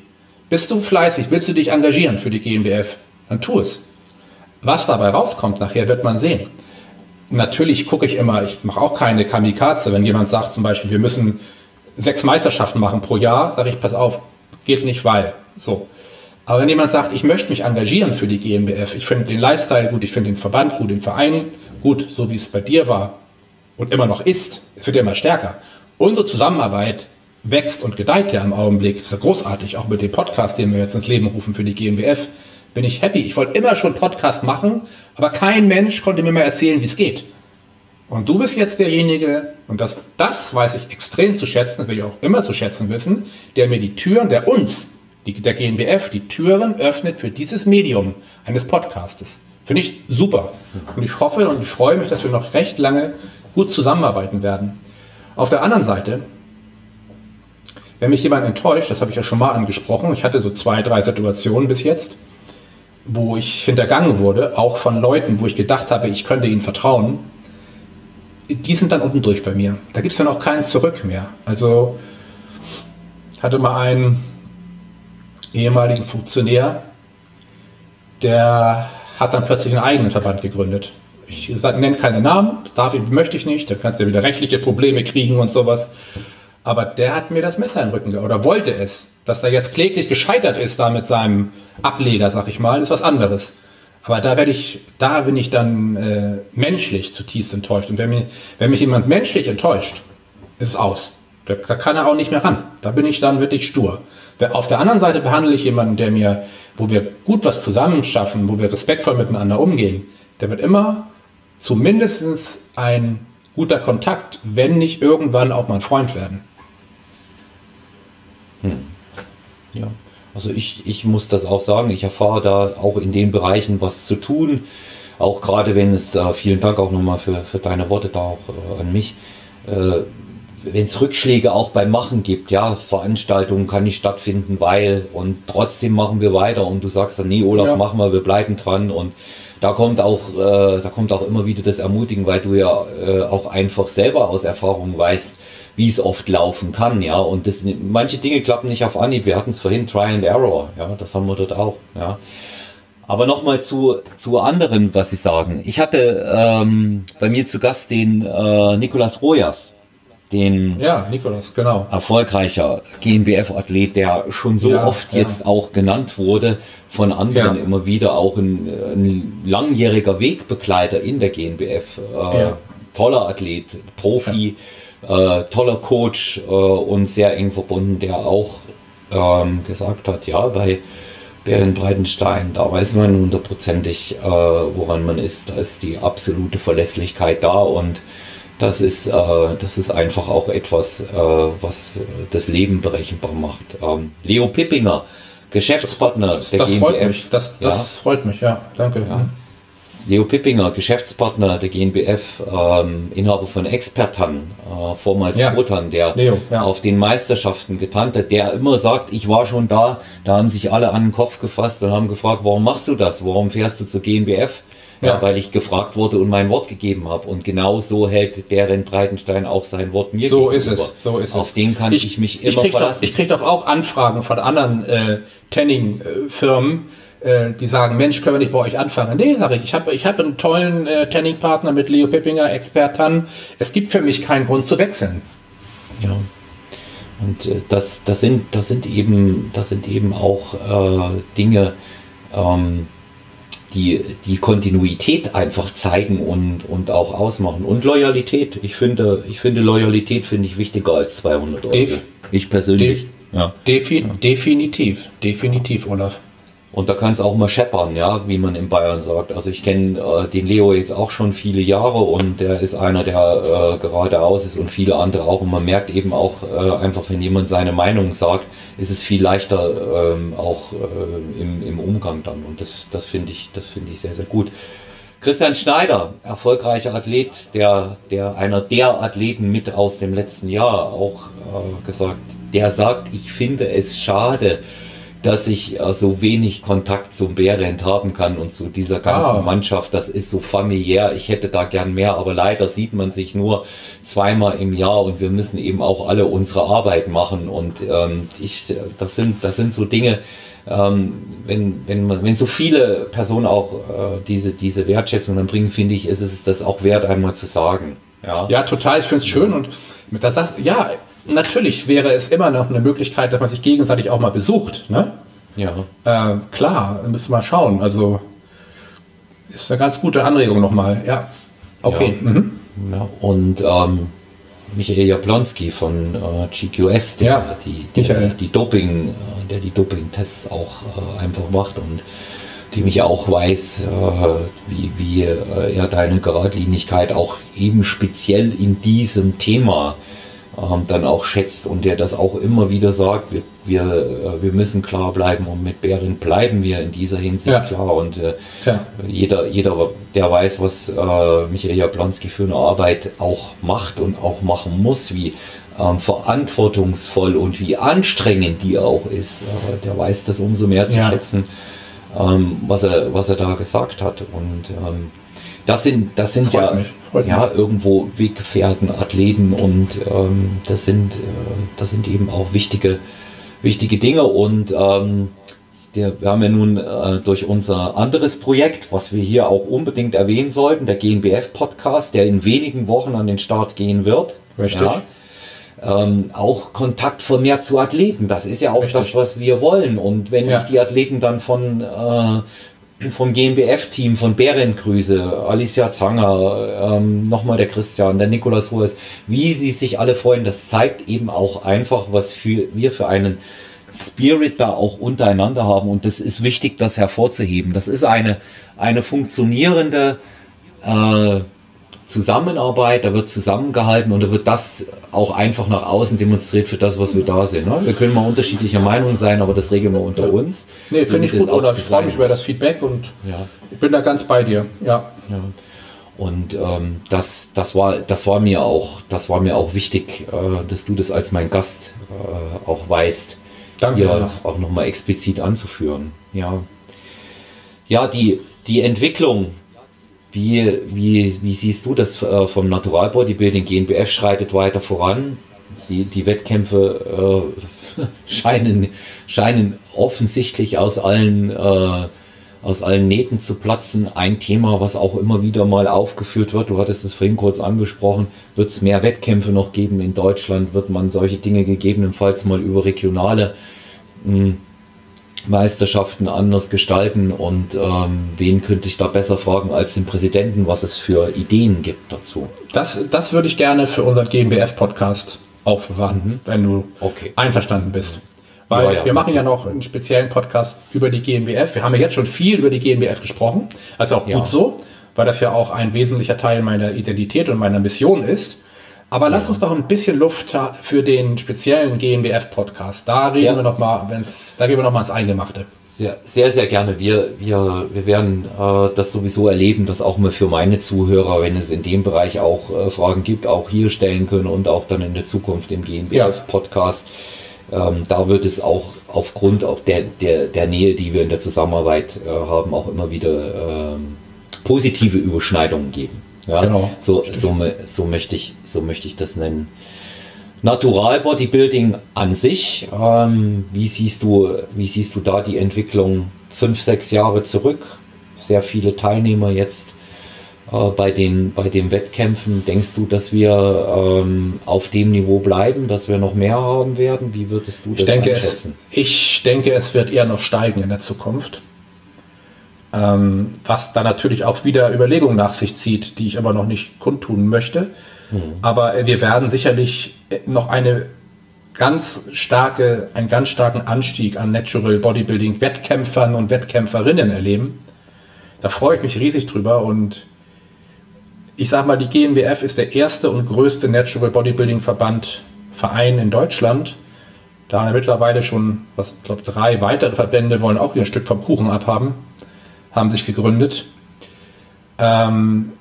Speaker 2: Bist du fleißig? Willst du dich engagieren für die GmbF? Dann tu es. Was dabei rauskommt nachher, wird man sehen. Natürlich gucke ich immer, ich mache auch keine Kamikaze, wenn jemand sagt zum Beispiel, wir müssen sechs Meisterschaften machen pro Jahr, sage ich, pass auf, geht nicht, weil. So. Aber wenn jemand sagt, ich möchte mich engagieren für die GmbF, ich finde den Lifestyle gut, ich finde den Verband gut, den Verein gut, so wie es bei dir war und immer noch ist, es wird ja immer stärker. Unsere Zusammenarbeit wächst und gedeiht ja im Augenblick, ist ja großartig, auch mit dem Podcast, den wir jetzt ins Leben rufen für die GmbF bin ich happy. Ich wollte immer schon Podcast machen, aber kein Mensch konnte mir mal erzählen, wie es geht. Und du bist jetzt derjenige, und das, das weiß ich extrem zu schätzen, das will ich auch immer zu schätzen wissen, der mir die Türen, der uns, die, der GNBF, die Türen öffnet für dieses Medium eines Podcastes. Finde ich super. Und ich hoffe und ich freue mich, dass wir noch recht lange gut zusammenarbeiten werden. Auf der anderen Seite, wenn mich jemand enttäuscht, das habe ich ja schon mal angesprochen, ich hatte so zwei, drei Situationen bis jetzt, wo ich hintergangen wurde, auch von Leuten, wo ich gedacht habe, ich könnte ihnen vertrauen, die sind dann unten durch bei mir. Da gibt es dann auch keinen Zurück mehr. Also hatte mal einen ehemaligen Funktionär, der hat dann plötzlich einen eigenen Verband gegründet. Ich nenne keine Namen, das darf ich, möchte ich nicht, da kannst du wieder rechtliche Probleme kriegen und sowas. Aber der hat mir das Messer im Rücken oder wollte es. Dass er jetzt kläglich gescheitert ist da mit seinem Ableger, sag ich mal, ist was anderes. Aber da werde ich, da bin ich dann äh, menschlich zutiefst enttäuscht. Und wenn, mir, wenn mich jemand menschlich enttäuscht, ist es aus. Da, da kann er auch nicht mehr ran. Da bin ich dann wirklich stur. Auf der anderen Seite behandle ich jemanden, der mir, wo wir gut was zusammen schaffen, wo wir respektvoll miteinander umgehen, der wird immer zumindest ein guter Kontakt, wenn nicht irgendwann auch mal ein Freund werden.
Speaker 1: Hm. Ja, also ich, ich muss das auch sagen, ich erfahre da auch in den Bereichen was zu tun. Auch gerade wenn es, äh, vielen Dank auch nochmal für, für deine Worte da auch äh, an mich, äh, wenn es Rückschläge auch beim Machen gibt, ja, Veranstaltungen kann nicht stattfinden, weil und trotzdem machen wir weiter und du sagst dann, nee, Olaf, ja. machen wir, wir bleiben dran und da kommt auch, äh, da kommt auch immer wieder das Ermutigen, weil du ja äh, auch einfach selber aus Erfahrung weißt, wie es oft laufen kann, ja. Und das, manche Dinge klappen nicht auf Anhieb. Wir hatten es vorhin, Try and Error, ja, das haben wir dort auch, ja. Aber nochmal zu, zu anderen, was Sie sagen. Ich hatte ähm, bei mir zu Gast den äh, Nikolas Rojas, den
Speaker 2: ja, Nikolas, genau.
Speaker 1: erfolgreicher GmbF-Athlet, der schon so ja, oft ja. jetzt auch genannt wurde, von anderen ja. immer wieder auch ein, ein, langjähriger Wegbegleiter in der GmbF. Äh, toller Athlet, Profi äh, toller Coach äh, und sehr eng verbunden, der auch ähm, gesagt hat, ja, bei Bären Breitenstein, da weiß man hundertprozentig, äh, woran man ist. Da ist die absolute Verlässlichkeit da und das ist, äh, das ist einfach auch etwas, äh, was das Leben berechenbar macht. Ähm, Leo Pippinger, Geschäftspartner
Speaker 2: das, das, das Freut mich. Das, das ja. freut mich, ja. Danke. Ja.
Speaker 1: Leo Pippinger, Geschäftspartner der GNBF, ähm, Inhaber von Expertan, äh, vormals ja. Protan, der Leo, ja. auf den Meisterschaften getannt hat, der immer sagt, ich war schon da, da haben sich alle an den Kopf gefasst und haben gefragt, warum machst du das? Warum fährst du zur GNBF? Ja. ja weil ich gefragt wurde und mein Wort gegeben habe. Und genau so hält der in Breitenstein auch sein Wort mir
Speaker 2: so gegenüber. Ist es. So ist
Speaker 1: Auf es. den kann ich, ich mich immer
Speaker 2: ich
Speaker 1: verlassen.
Speaker 2: Doch, ich kriege doch auch Anfragen von anderen äh, Tanning-Firmen, äh, die sagen, Mensch, können wir nicht bei euch anfangen? Nee, sage ich, ich habe ich hab einen tollen äh, Tanning-Partner mit Leo Pippinger, Expertan. Es gibt für mich keinen Grund zu wechseln.
Speaker 1: Ja. Und äh, das, das, sind, das, sind eben, das sind eben auch äh, Dinge, ähm, die die Kontinuität einfach zeigen und, und auch ausmachen. Und Loyalität. Ich finde, ich finde Loyalität finde ich wichtiger als 200 Euro. Def ich persönlich.
Speaker 2: Def ja. Defi ja. Definitiv, definitiv, Olaf.
Speaker 1: Und da kann es auch mal scheppern, ja, wie man in Bayern sagt. Also ich kenne äh, den Leo jetzt auch schon viele Jahre und der ist einer, der äh, geradeaus ist und viele andere auch. Und man merkt eben auch äh, einfach, wenn jemand seine Meinung sagt, ist es viel leichter ähm, auch äh, im, im Umgang dann. Und das, das finde ich, das finde ich sehr, sehr gut. Christian Schneider, erfolgreicher Athlet, der, der einer der Athleten mit aus dem letzten Jahr auch äh, gesagt, der sagt, ich finde es schade, dass ich äh, so wenig Kontakt zum Bärend haben kann und zu dieser ganzen ah. Mannschaft. Das ist so familiär. Ich hätte da gern mehr, aber leider sieht man sich nur zweimal im Jahr und wir müssen eben auch alle unsere Arbeit machen. Und ähm, ich, das sind, das sind so Dinge, ähm, wenn, wenn, man, wenn so viele Personen auch äh, diese, diese Wertschätzung dann bringen, finde ich, ist es das auch wert, einmal zu sagen.
Speaker 2: Ja, ja total. Ich finde es schön und das sagst, ja, natürlich wäre es immer noch eine Möglichkeit, dass man sich gegenseitig auch mal besucht. Ne? Ja. Äh, klar, müssen wir mal schauen. Also ist eine ganz gute Anregung nochmal. Ja. Okay.
Speaker 1: Ja. Mhm. ja und ähm, Michael Jablonski von äh, GQS, der, ja, die, der, die Doping, äh, der die Doping-Tests auch äh, einfach macht und dem ich auch weiß, äh, wie, wie äh, er deine Geradlinigkeit auch eben speziell in diesem Thema ähm, dann auch schätzt und der das auch immer wieder sagt, wir, wir, äh, wir müssen klar bleiben und mit Bären bleiben wir in dieser Hinsicht ja. klar und äh, ja. jeder, jeder, der weiß, was äh, Michael Jablonski für eine Arbeit auch macht und auch machen muss, wie ähm, verantwortungsvoll und wie anstrengend die auch ist, äh, der weiß das umso mehr zu ja. schätzen, ähm, was, er, was er da gesagt hat und ähm, das sind, das sind ja, ja irgendwo Weggefährten, Athleten und ähm, das, sind, äh, das sind eben auch wichtige, wichtige Dinge. Und ähm, der, wir haben ja nun äh, durch unser anderes Projekt, was wir hier auch unbedingt erwähnen sollten, der GNBF-Podcast, der in wenigen Wochen an den Start gehen wird. Richtig. Ja, ähm, auch Kontakt vermehrt zu Athleten. Das ist ja auch Richtig. das, was wir wollen. Und wenn ja. ich die Athleten dann von äh, vom GmbF-Team von Bärengrüße, Alicia Zanger, ähm, nochmal der Christian, der Nikolaus Ruhes, wie sie sich alle freuen, das zeigt eben auch einfach, was für, wir für einen Spirit da auch untereinander haben und das ist wichtig, das hervorzuheben. Das ist eine, eine funktionierende äh, Zusammenarbeit, da wird zusammengehalten und da wird das auch einfach nach außen demonstriert für das, was wir da sind. Ne? Wir können mal unterschiedlicher Meinung sein, aber das regeln wir unter uns.
Speaker 2: Nee, finde ich gut, oder ich freue mich über das Feedback und ja. ich bin da ganz bei dir. Ja. ja.
Speaker 1: Und ähm, das, das, war, das, war mir auch, das war mir auch wichtig, äh, dass du das als mein Gast äh, auch weißt, Danke, hier ja. auch nochmal explizit anzuführen. Ja, ja die, die Entwicklung wie, wie, wie siehst du das äh, vom Natural Bodybuilding? GNBF schreitet weiter voran. Die, die Wettkämpfe äh, scheinen, scheinen offensichtlich aus allen, äh, aus allen Nähten zu platzen. Ein Thema, was auch immer wieder mal aufgeführt wird, du hattest es vorhin kurz angesprochen, wird es mehr Wettkämpfe noch geben in Deutschland? Wird man solche Dinge gegebenenfalls mal über regionale mh, hm, Meisterschaften anders gestalten und ähm, wen könnte ich da besser fragen als den Präsidenten, was es für Ideen gibt dazu?
Speaker 2: Das, das würde ich gerne für unseren GmbF-Podcast aufbewahren, mhm. wenn du okay. einverstanden bist. Weil ja, ja. wir machen ja noch einen speziellen Podcast über die GmbF. Wir haben ja jetzt schon viel über die GmbF gesprochen. Ist auch gut ja. so, weil das ja auch ein wesentlicher Teil meiner Identität und meiner Mission ist. Aber ja. lass uns noch ein bisschen Luft für den speziellen GmbF-Podcast. Da reden ja. wir noch mal, wenn's, da gehen wir noch mal ins Eingemachte.
Speaker 1: Sehr, sehr, sehr gerne. Wir, wir, wir werden äh, das sowieso erleben, dass auch mal für meine Zuhörer, wenn es in dem Bereich auch äh, Fragen gibt, auch hier stellen können und auch dann in der Zukunft im GmbF-Podcast. Ja. Ähm, da wird es auch aufgrund auch der, der, der Nähe, die wir in der Zusammenarbeit äh, haben, auch immer wieder ähm, positive Überschneidungen geben. Ja, genau. So, so, so, möchte ich, so möchte ich das nennen. Natural Bodybuilding an sich, ähm, wie, siehst du, wie siehst du da die Entwicklung fünf, sechs Jahre zurück? Sehr viele Teilnehmer jetzt äh, bei, den, bei den Wettkämpfen. Denkst du, dass wir ähm, auf dem Niveau bleiben, dass wir noch mehr haben werden? Wie würdest du
Speaker 2: das ich denke, einschätzen? Es, ich denke, es wird eher noch steigen in der Zukunft. Ähm, was dann natürlich auch wieder Überlegungen nach sich zieht, die ich aber noch nicht kundtun möchte. Mhm. Aber wir werden sicherlich noch eine ganz starke, einen ganz starken Anstieg an Natural Bodybuilding Wettkämpfern und Wettkämpferinnen erleben. Da freue ich mich riesig drüber und ich sag mal, die GmbF ist der erste und größte Natural Bodybuilding Verband, Verein in Deutschland. Da mittlerweile schon, was, ich glaube, drei weitere Verbände wollen auch ihr Stück vom Kuchen abhaben haben sich gegründet. Ähm,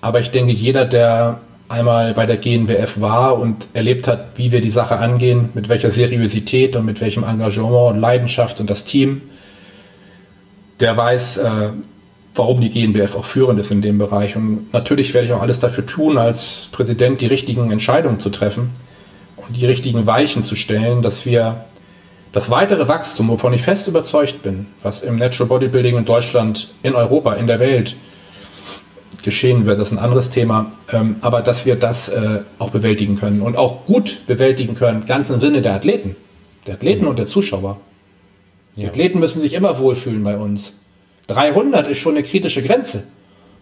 Speaker 2: aber ich denke, jeder, der einmal bei der GNBF war und erlebt hat, wie wir die Sache angehen, mit welcher Seriosität und mit welchem Engagement und Leidenschaft und das Team, der weiß, äh, warum die GNBF auch führend ist in dem Bereich. Und natürlich werde ich auch alles dafür tun, als Präsident die richtigen Entscheidungen zu treffen und die richtigen Weichen zu stellen, dass wir das weitere Wachstum, wovon ich fest überzeugt bin, was im Natural Bodybuilding in Deutschland, in Europa, in der Welt geschehen wird, das ist ein anderes Thema, ähm, aber dass wir das äh, auch bewältigen können und auch gut bewältigen können, ganz im Sinne der Athleten, der Athleten mhm. und der Zuschauer. Die ja. Athleten müssen sich immer wohlfühlen bei uns. 300 ist schon eine kritische Grenze.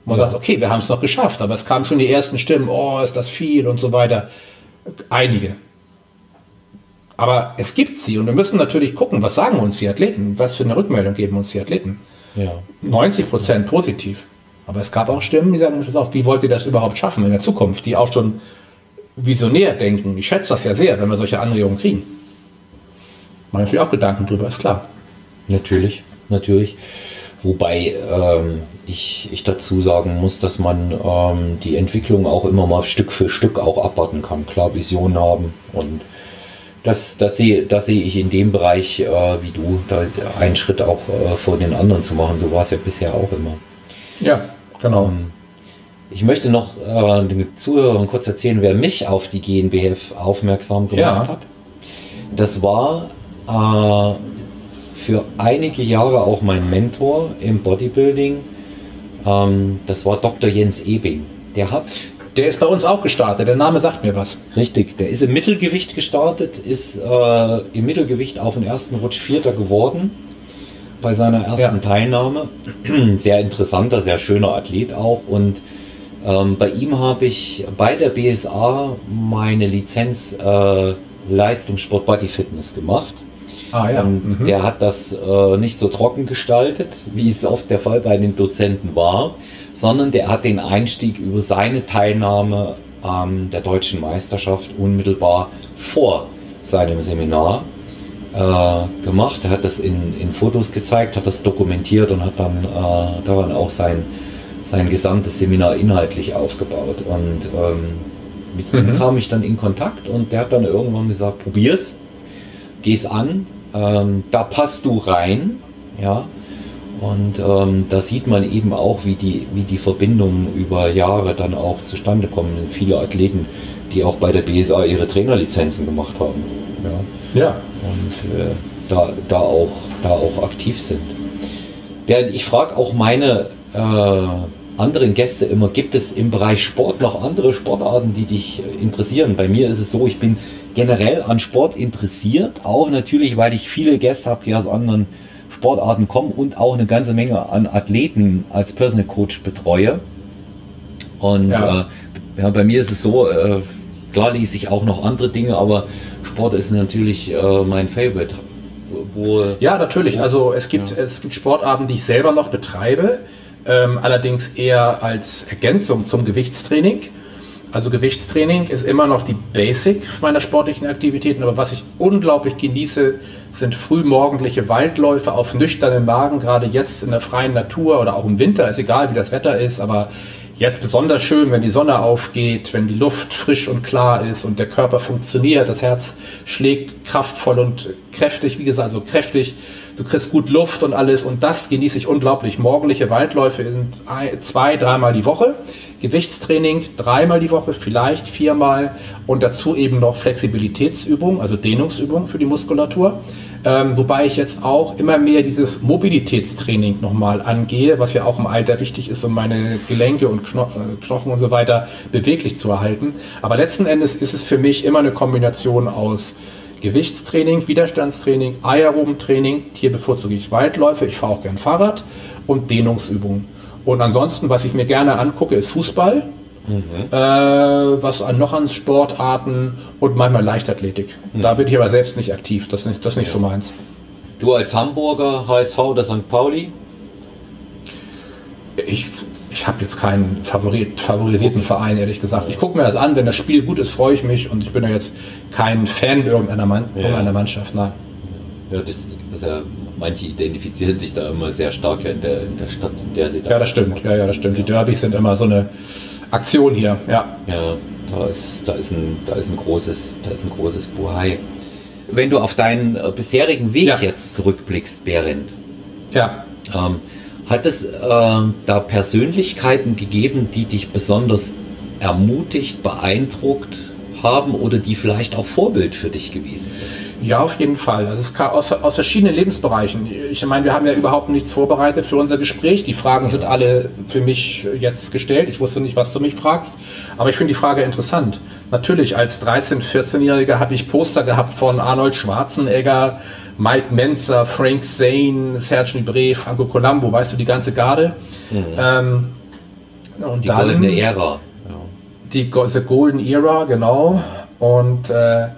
Speaker 2: Man ja. sagt, okay, wir haben es noch geschafft, aber es kamen schon die ersten Stimmen, oh, ist das viel und so weiter. Einige. Aber es gibt sie und wir müssen natürlich gucken, was sagen uns die Athleten, was für eine Rückmeldung geben uns die Athleten. Ja. 90 Prozent positiv. Aber es gab auch Stimmen, die sagen, auf, wie wollt ihr das überhaupt schaffen in der Zukunft, die auch schon visionär denken. Ich schätze das ja sehr, wenn wir solche Anregungen kriegen. Mache natürlich auch Gedanken drüber, ist klar.
Speaker 1: Natürlich, natürlich. Wobei ähm, ich, ich dazu sagen muss, dass man ähm, die Entwicklung auch immer mal Stück für Stück auch abwarten kann. Klar, Visionen haben und das, das, sehe, das sehe ich in dem Bereich äh, wie du, da einen Schritt auch äh, vor den anderen zu machen. So war es ja bisher auch immer.
Speaker 2: Ja, genau. Ähm,
Speaker 1: ich möchte noch äh, den Zuhörern kurz erzählen, wer mich auf die GNBF aufmerksam gemacht ja. hat. Das war äh, für einige Jahre auch mein Mentor im Bodybuilding. Ähm, das war Dr. Jens Ebing. Der hat.
Speaker 2: Der ist bei uns auch gestartet. Der Name sagt mir was.
Speaker 1: Richtig. Der ist im Mittelgewicht gestartet, ist äh, im Mittelgewicht auf den ersten Rutsch Vierter geworden bei seiner ersten ja. Teilnahme. Sehr interessanter, sehr schöner Athlet auch. Und ähm, bei ihm habe ich bei der BSA meine Lizenz äh, Leistungssport Body Fitness gemacht. Ah, ja. Und mhm. der hat das äh, nicht so trocken gestaltet, wie es oft der Fall bei den Dozenten war, sondern der hat den Einstieg über seine Teilnahme an der deutschen Meisterschaft unmittelbar vor seinem Seminar äh, gemacht. Er hat das in, in Fotos gezeigt, hat das dokumentiert und hat dann äh, daran auch sein, sein gesamtes Seminar inhaltlich aufgebaut. Und ähm, mit mhm. ihm kam ich dann in Kontakt und der hat dann irgendwann gesagt, probier's, geh's an, ähm, da passt du rein, ja. Und ähm, da sieht man eben auch, wie die, wie die Verbindungen über Jahre dann auch zustande kommen. Viele Athleten, die auch bei der BSA ihre Trainerlizenzen gemacht haben. Ja. ja. Und äh, da, da, auch, da auch aktiv sind. Während ich frage auch meine äh, anderen Gäste immer, gibt es im Bereich Sport noch andere Sportarten, die dich interessieren? Bei mir ist es so, ich bin generell an Sport interessiert, auch natürlich, weil ich viele Gäste habe, die aus anderen Sportarten kommen und auch eine ganze Menge an Athleten als Personal Coach betreue. Und ja. Äh, ja, bei mir ist es so, äh, klar lese ich auch noch andere Dinge, aber Sport ist natürlich äh, mein Favorite.
Speaker 2: Wo, ja, natürlich. Also es gibt, ja. es gibt Sportarten, die ich selber noch betreibe, ähm, allerdings eher als Ergänzung zum Gewichtstraining. Also Gewichtstraining ist immer noch die Basic meiner sportlichen Aktivitäten, aber was ich unglaublich genieße, sind frühmorgendliche Waldläufe auf nüchternen Magen, gerade jetzt in der freien Natur oder auch im Winter, ist egal wie das Wetter ist, aber jetzt besonders schön, wenn die Sonne aufgeht, wenn die Luft frisch und klar ist und der Körper funktioniert, das Herz schlägt kraftvoll und kräftig, wie gesagt, so kräftig du kriegst gut Luft und alles und das genieße ich unglaublich. Morgendliche Waldläufe sind zwei, dreimal die Woche, Gewichtstraining dreimal die Woche, vielleicht viermal und dazu eben noch Flexibilitätsübungen, also Dehnungsübungen für die Muskulatur. Ähm, wobei ich jetzt auch immer mehr dieses Mobilitätstraining nochmal angehe, was ja auch im Alter wichtig ist, um meine Gelenke und Kno äh, Knochen und so weiter beweglich zu erhalten. Aber letzten Endes ist es für mich immer eine Kombination aus Gewichtstraining, Widerstandstraining, Aerobentraining, hier bevorzuge ich Weitläufe, ich fahre auch gern Fahrrad und Dehnungsübungen. Und ansonsten, was ich mir gerne angucke, ist Fußball. Mhm. Äh, was noch an Sportarten und manchmal Leichtathletik. Mhm. Da bin ich aber selbst nicht aktiv, das ist nicht, das ist nicht ja. so meins.
Speaker 1: Du als Hamburger, HSV oder St. Pauli?
Speaker 2: Ich ich habe jetzt keinen Favorit, favorisierten Verein, ehrlich gesagt. Ich gucke mir das an, wenn das Spiel gut ist, freue ich mich und ich bin ja jetzt kein Fan irgendeiner, Mann, ja. irgendeiner Mannschaft. Nein.
Speaker 1: Ja, das, das ja manche identifizieren sich da immer sehr stark in der, in der Stadt, in der sie
Speaker 2: da Ja, das stimmt. Ja, ja, das stimmt. Die Derbys sind immer so eine Aktion hier. Ja.
Speaker 1: Ja, da ist, da ist ein, da ist ein großes, da ist ein großes Buhai. Wenn du auf deinen äh, bisherigen Weg ja. jetzt zurückblickst, Berend. Ja. Ähm, hat es äh, da Persönlichkeiten gegeben, die dich besonders ermutigt, beeindruckt haben oder die vielleicht auch Vorbild für dich gewesen sind?
Speaker 2: Ja, auf jeden Fall. Es kam aus, aus verschiedenen Lebensbereichen. Ich meine, wir haben ja überhaupt nichts vorbereitet für unser Gespräch. Die Fragen sind alle für mich jetzt gestellt. Ich wusste nicht, was du mich fragst. Aber ich finde die Frage interessant. Natürlich, als 13-, 14-Jähriger habe ich Poster gehabt von Arnold Schwarzenegger, Mike Menzer, Frank Zane, Serge Nibret, Franco Colombo, weißt du, die ganze Garde. Mhm. Ähm,
Speaker 1: und die dann, goldene Ära.
Speaker 2: Ja. Die the Golden Era, genau. Und äh,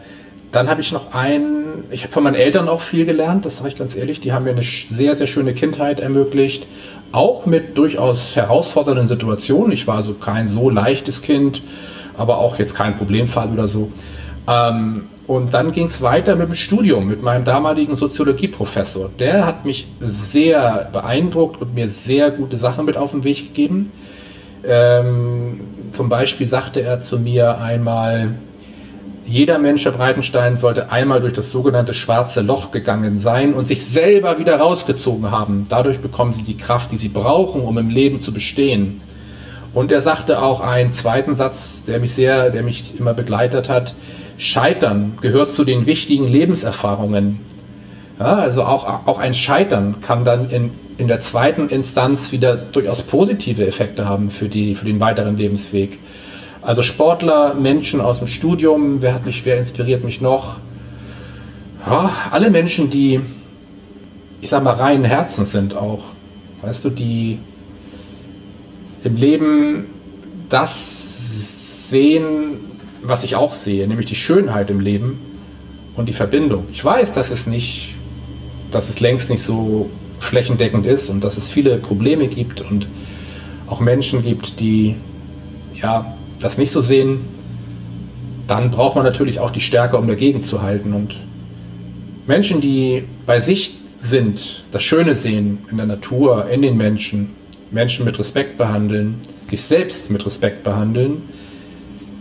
Speaker 2: dann habe ich noch einen, ich habe von meinen Eltern auch viel gelernt, das sage ich ganz ehrlich, die haben mir eine sehr, sehr schöne Kindheit ermöglicht, auch mit durchaus herausfordernden Situationen. Ich war also kein so leichtes Kind, aber auch jetzt kein Problemfall oder so. Ähm, und dann ging es weiter mit dem Studium, mit meinem damaligen Soziologieprofessor. Der hat mich sehr beeindruckt und mir sehr gute Sachen mit auf den Weg gegeben. Ähm, zum Beispiel sagte er zu mir einmal, jeder Mensch, Herr Breitenstein, sollte einmal durch das sogenannte schwarze Loch gegangen sein und sich selber wieder rausgezogen haben. Dadurch bekommen sie die Kraft, die sie brauchen, um im Leben zu bestehen. Und er sagte auch einen zweiten Satz, der mich sehr, der mich immer begleitet hat. Scheitern gehört zu den wichtigen Lebenserfahrungen. Ja, also auch, auch ein Scheitern kann dann in, in der zweiten Instanz wieder durchaus positive Effekte haben für, die, für den weiteren Lebensweg. Also Sportler, Menschen aus dem Studium, wer hat mich, wer inspiriert mich noch? Ja, alle Menschen, die, ich sag mal, reinen Herzens sind auch. Weißt du, die im Leben das sehen, was ich auch sehe, nämlich die Schönheit im Leben und die Verbindung. Ich weiß, dass es nicht, dass es längst nicht so flächendeckend ist und dass es viele Probleme gibt und auch Menschen gibt, die ja das nicht so sehen, dann braucht man natürlich auch die Stärke, um dagegen zu halten. Und Menschen, die bei sich sind, das Schöne sehen in der Natur, in den Menschen, Menschen mit Respekt behandeln, sich selbst mit Respekt behandeln,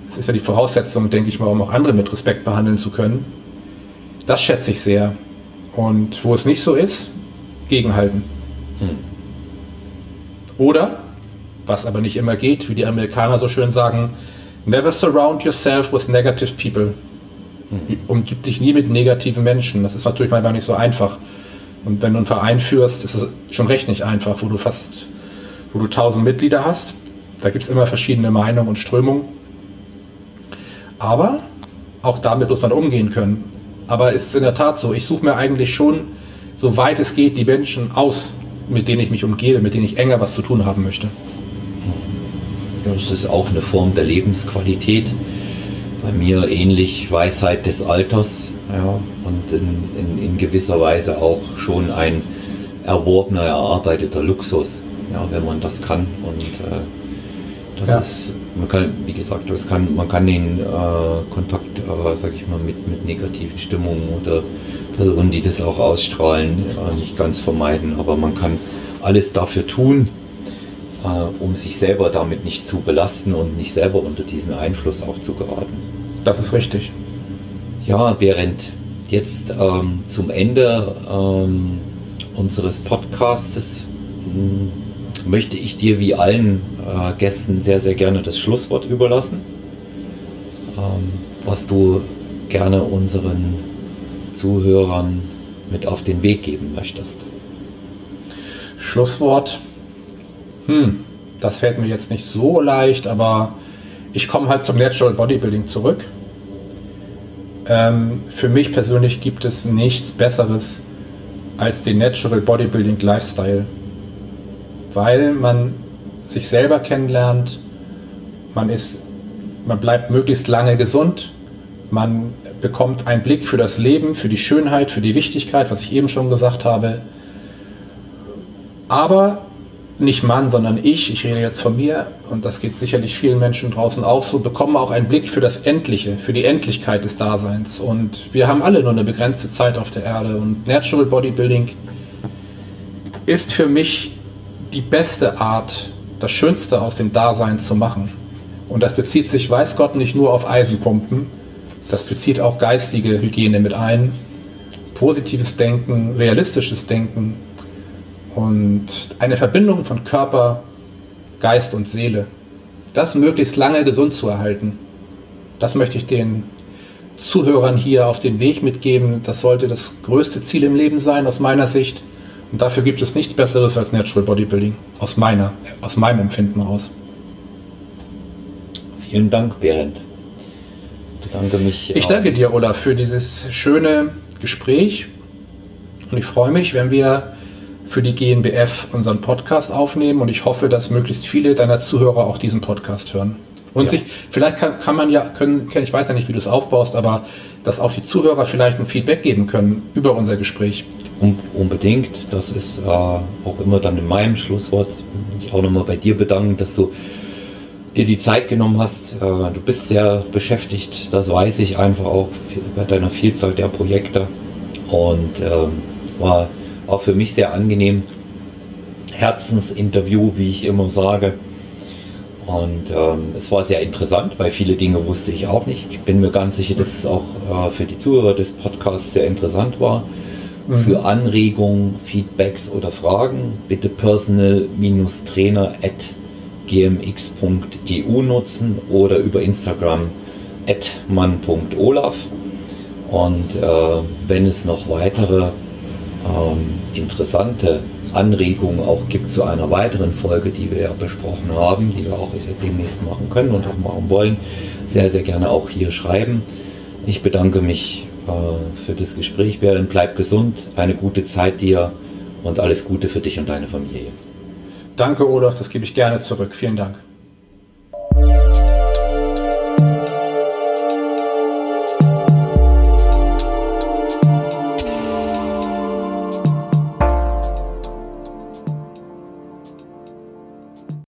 Speaker 2: das ist ja die Voraussetzung, denke ich mal, um auch andere mit Respekt behandeln zu können. Das schätze ich sehr. Und wo es nicht so ist, gegenhalten. Hm. Oder was aber nicht immer geht, wie die Amerikaner so schön sagen, never surround yourself with negative people. Mhm. Umgib dich nie mit negativen Menschen. Das ist natürlich manchmal nicht so einfach. Und wenn du einen Verein führst, ist es schon recht nicht einfach, wo du fast, wo du tausend Mitglieder hast. Da gibt es immer verschiedene Meinungen und Strömungen. Aber auch damit muss man umgehen können. Aber es ist in der Tat so, ich suche mir eigentlich schon, soweit es geht, die Menschen aus, mit denen ich mich umgebe, mit denen ich enger was zu tun haben möchte.
Speaker 1: Das ist auch eine Form der Lebensqualität. Bei mir ähnlich Weisheit des Alters ja, und in, in, in gewisser Weise auch schon ein erworbener, erarbeiteter Luxus, ja, wenn man das kann. Und äh, das ja. ist, man kann, wie gesagt, das kann, man kann den äh, Kontakt, äh, sag ich mal, mit, mit negativen Stimmungen oder Personen, die das auch ausstrahlen, äh, nicht ganz vermeiden, aber man kann alles dafür tun, äh, um sich selber damit nicht zu belasten und nicht selber unter diesen Einfluss auch zu geraten.
Speaker 2: Das ist richtig.
Speaker 1: Ja, Berend, jetzt ähm, zum Ende ähm, unseres Podcastes hm, möchte ich dir wie allen äh, Gästen sehr, sehr gerne das Schlusswort überlassen, ähm, was du gerne unseren Zuhörern mit auf den Weg geben möchtest.
Speaker 2: Schlusswort hm, das fällt mir jetzt nicht so leicht, aber ich komme halt zum Natural Bodybuilding zurück. Ähm, für mich persönlich gibt es nichts Besseres als den Natural Bodybuilding Lifestyle, weil man sich selber kennenlernt, man ist, man bleibt möglichst lange gesund, man bekommt einen Blick für das Leben, für die Schönheit, für die Wichtigkeit, was ich eben schon gesagt habe. Aber nicht Mann, sondern ich, ich rede jetzt von mir, und das geht sicherlich vielen Menschen draußen auch so, bekommen auch einen Blick für das Endliche, für die Endlichkeit des Daseins. Und wir haben alle nur eine begrenzte Zeit auf der Erde. Und Natural Bodybuilding ist für mich die beste Art, das Schönste aus dem Dasein zu machen. Und das bezieht sich, weiß Gott, nicht nur auf Eisenpumpen, das bezieht auch geistige Hygiene mit ein, positives Denken, realistisches Denken und eine Verbindung von Körper, Geist und Seele. Das möglichst lange gesund zu erhalten. Das möchte ich den Zuhörern hier auf den Weg mitgeben. Das sollte das größte Ziel im Leben sein, aus meiner Sicht. Und dafür gibt es nichts Besseres als Natural Bodybuilding, aus, meiner, aus meinem Empfinden heraus.
Speaker 1: Vielen Dank, Berend.
Speaker 2: Ich danke mich. Ich danke dir, Olaf, für dieses schöne Gespräch. Und ich freue mich, wenn wir für die GNBF unseren Podcast aufnehmen und ich hoffe, dass möglichst viele deiner Zuhörer auch diesen Podcast hören. Und ja. sich, vielleicht kann, kann man ja, können, ich weiß ja nicht, wie du es aufbaust, aber dass auch die Zuhörer vielleicht ein Feedback geben können über unser Gespräch.
Speaker 1: Um, unbedingt, das ist äh, auch immer dann in meinem Schlusswort. Ich auch nochmal bei dir bedanken, dass du dir die Zeit genommen hast. Äh, du bist sehr beschäftigt, das weiß ich einfach auch bei deiner Vielzahl der Projekte. Und ähm, es war auch für mich sehr angenehm. Herzensinterview, wie ich immer sage. Und ähm, es war sehr interessant, weil viele Dinge wusste ich auch nicht. Ich bin mir ganz sicher, dass es auch äh, für die Zuhörer des Podcasts sehr interessant war. Mhm. Für Anregungen, Feedbacks oder Fragen bitte personal-trainer at gmx.eu nutzen oder über Instagram at man.olaf. Und äh, wenn es noch weitere ähm, interessante Anregungen auch gibt zu einer weiteren Folge, die wir ja besprochen haben, die wir auch demnächst machen können und auch machen wollen, sehr, sehr gerne auch hier schreiben. Ich bedanke mich äh, für das Gespräch, Berlin. Bleib gesund, eine gute Zeit dir und alles Gute für dich und deine Familie.
Speaker 2: Danke, Olaf, das gebe ich gerne zurück. Vielen Dank.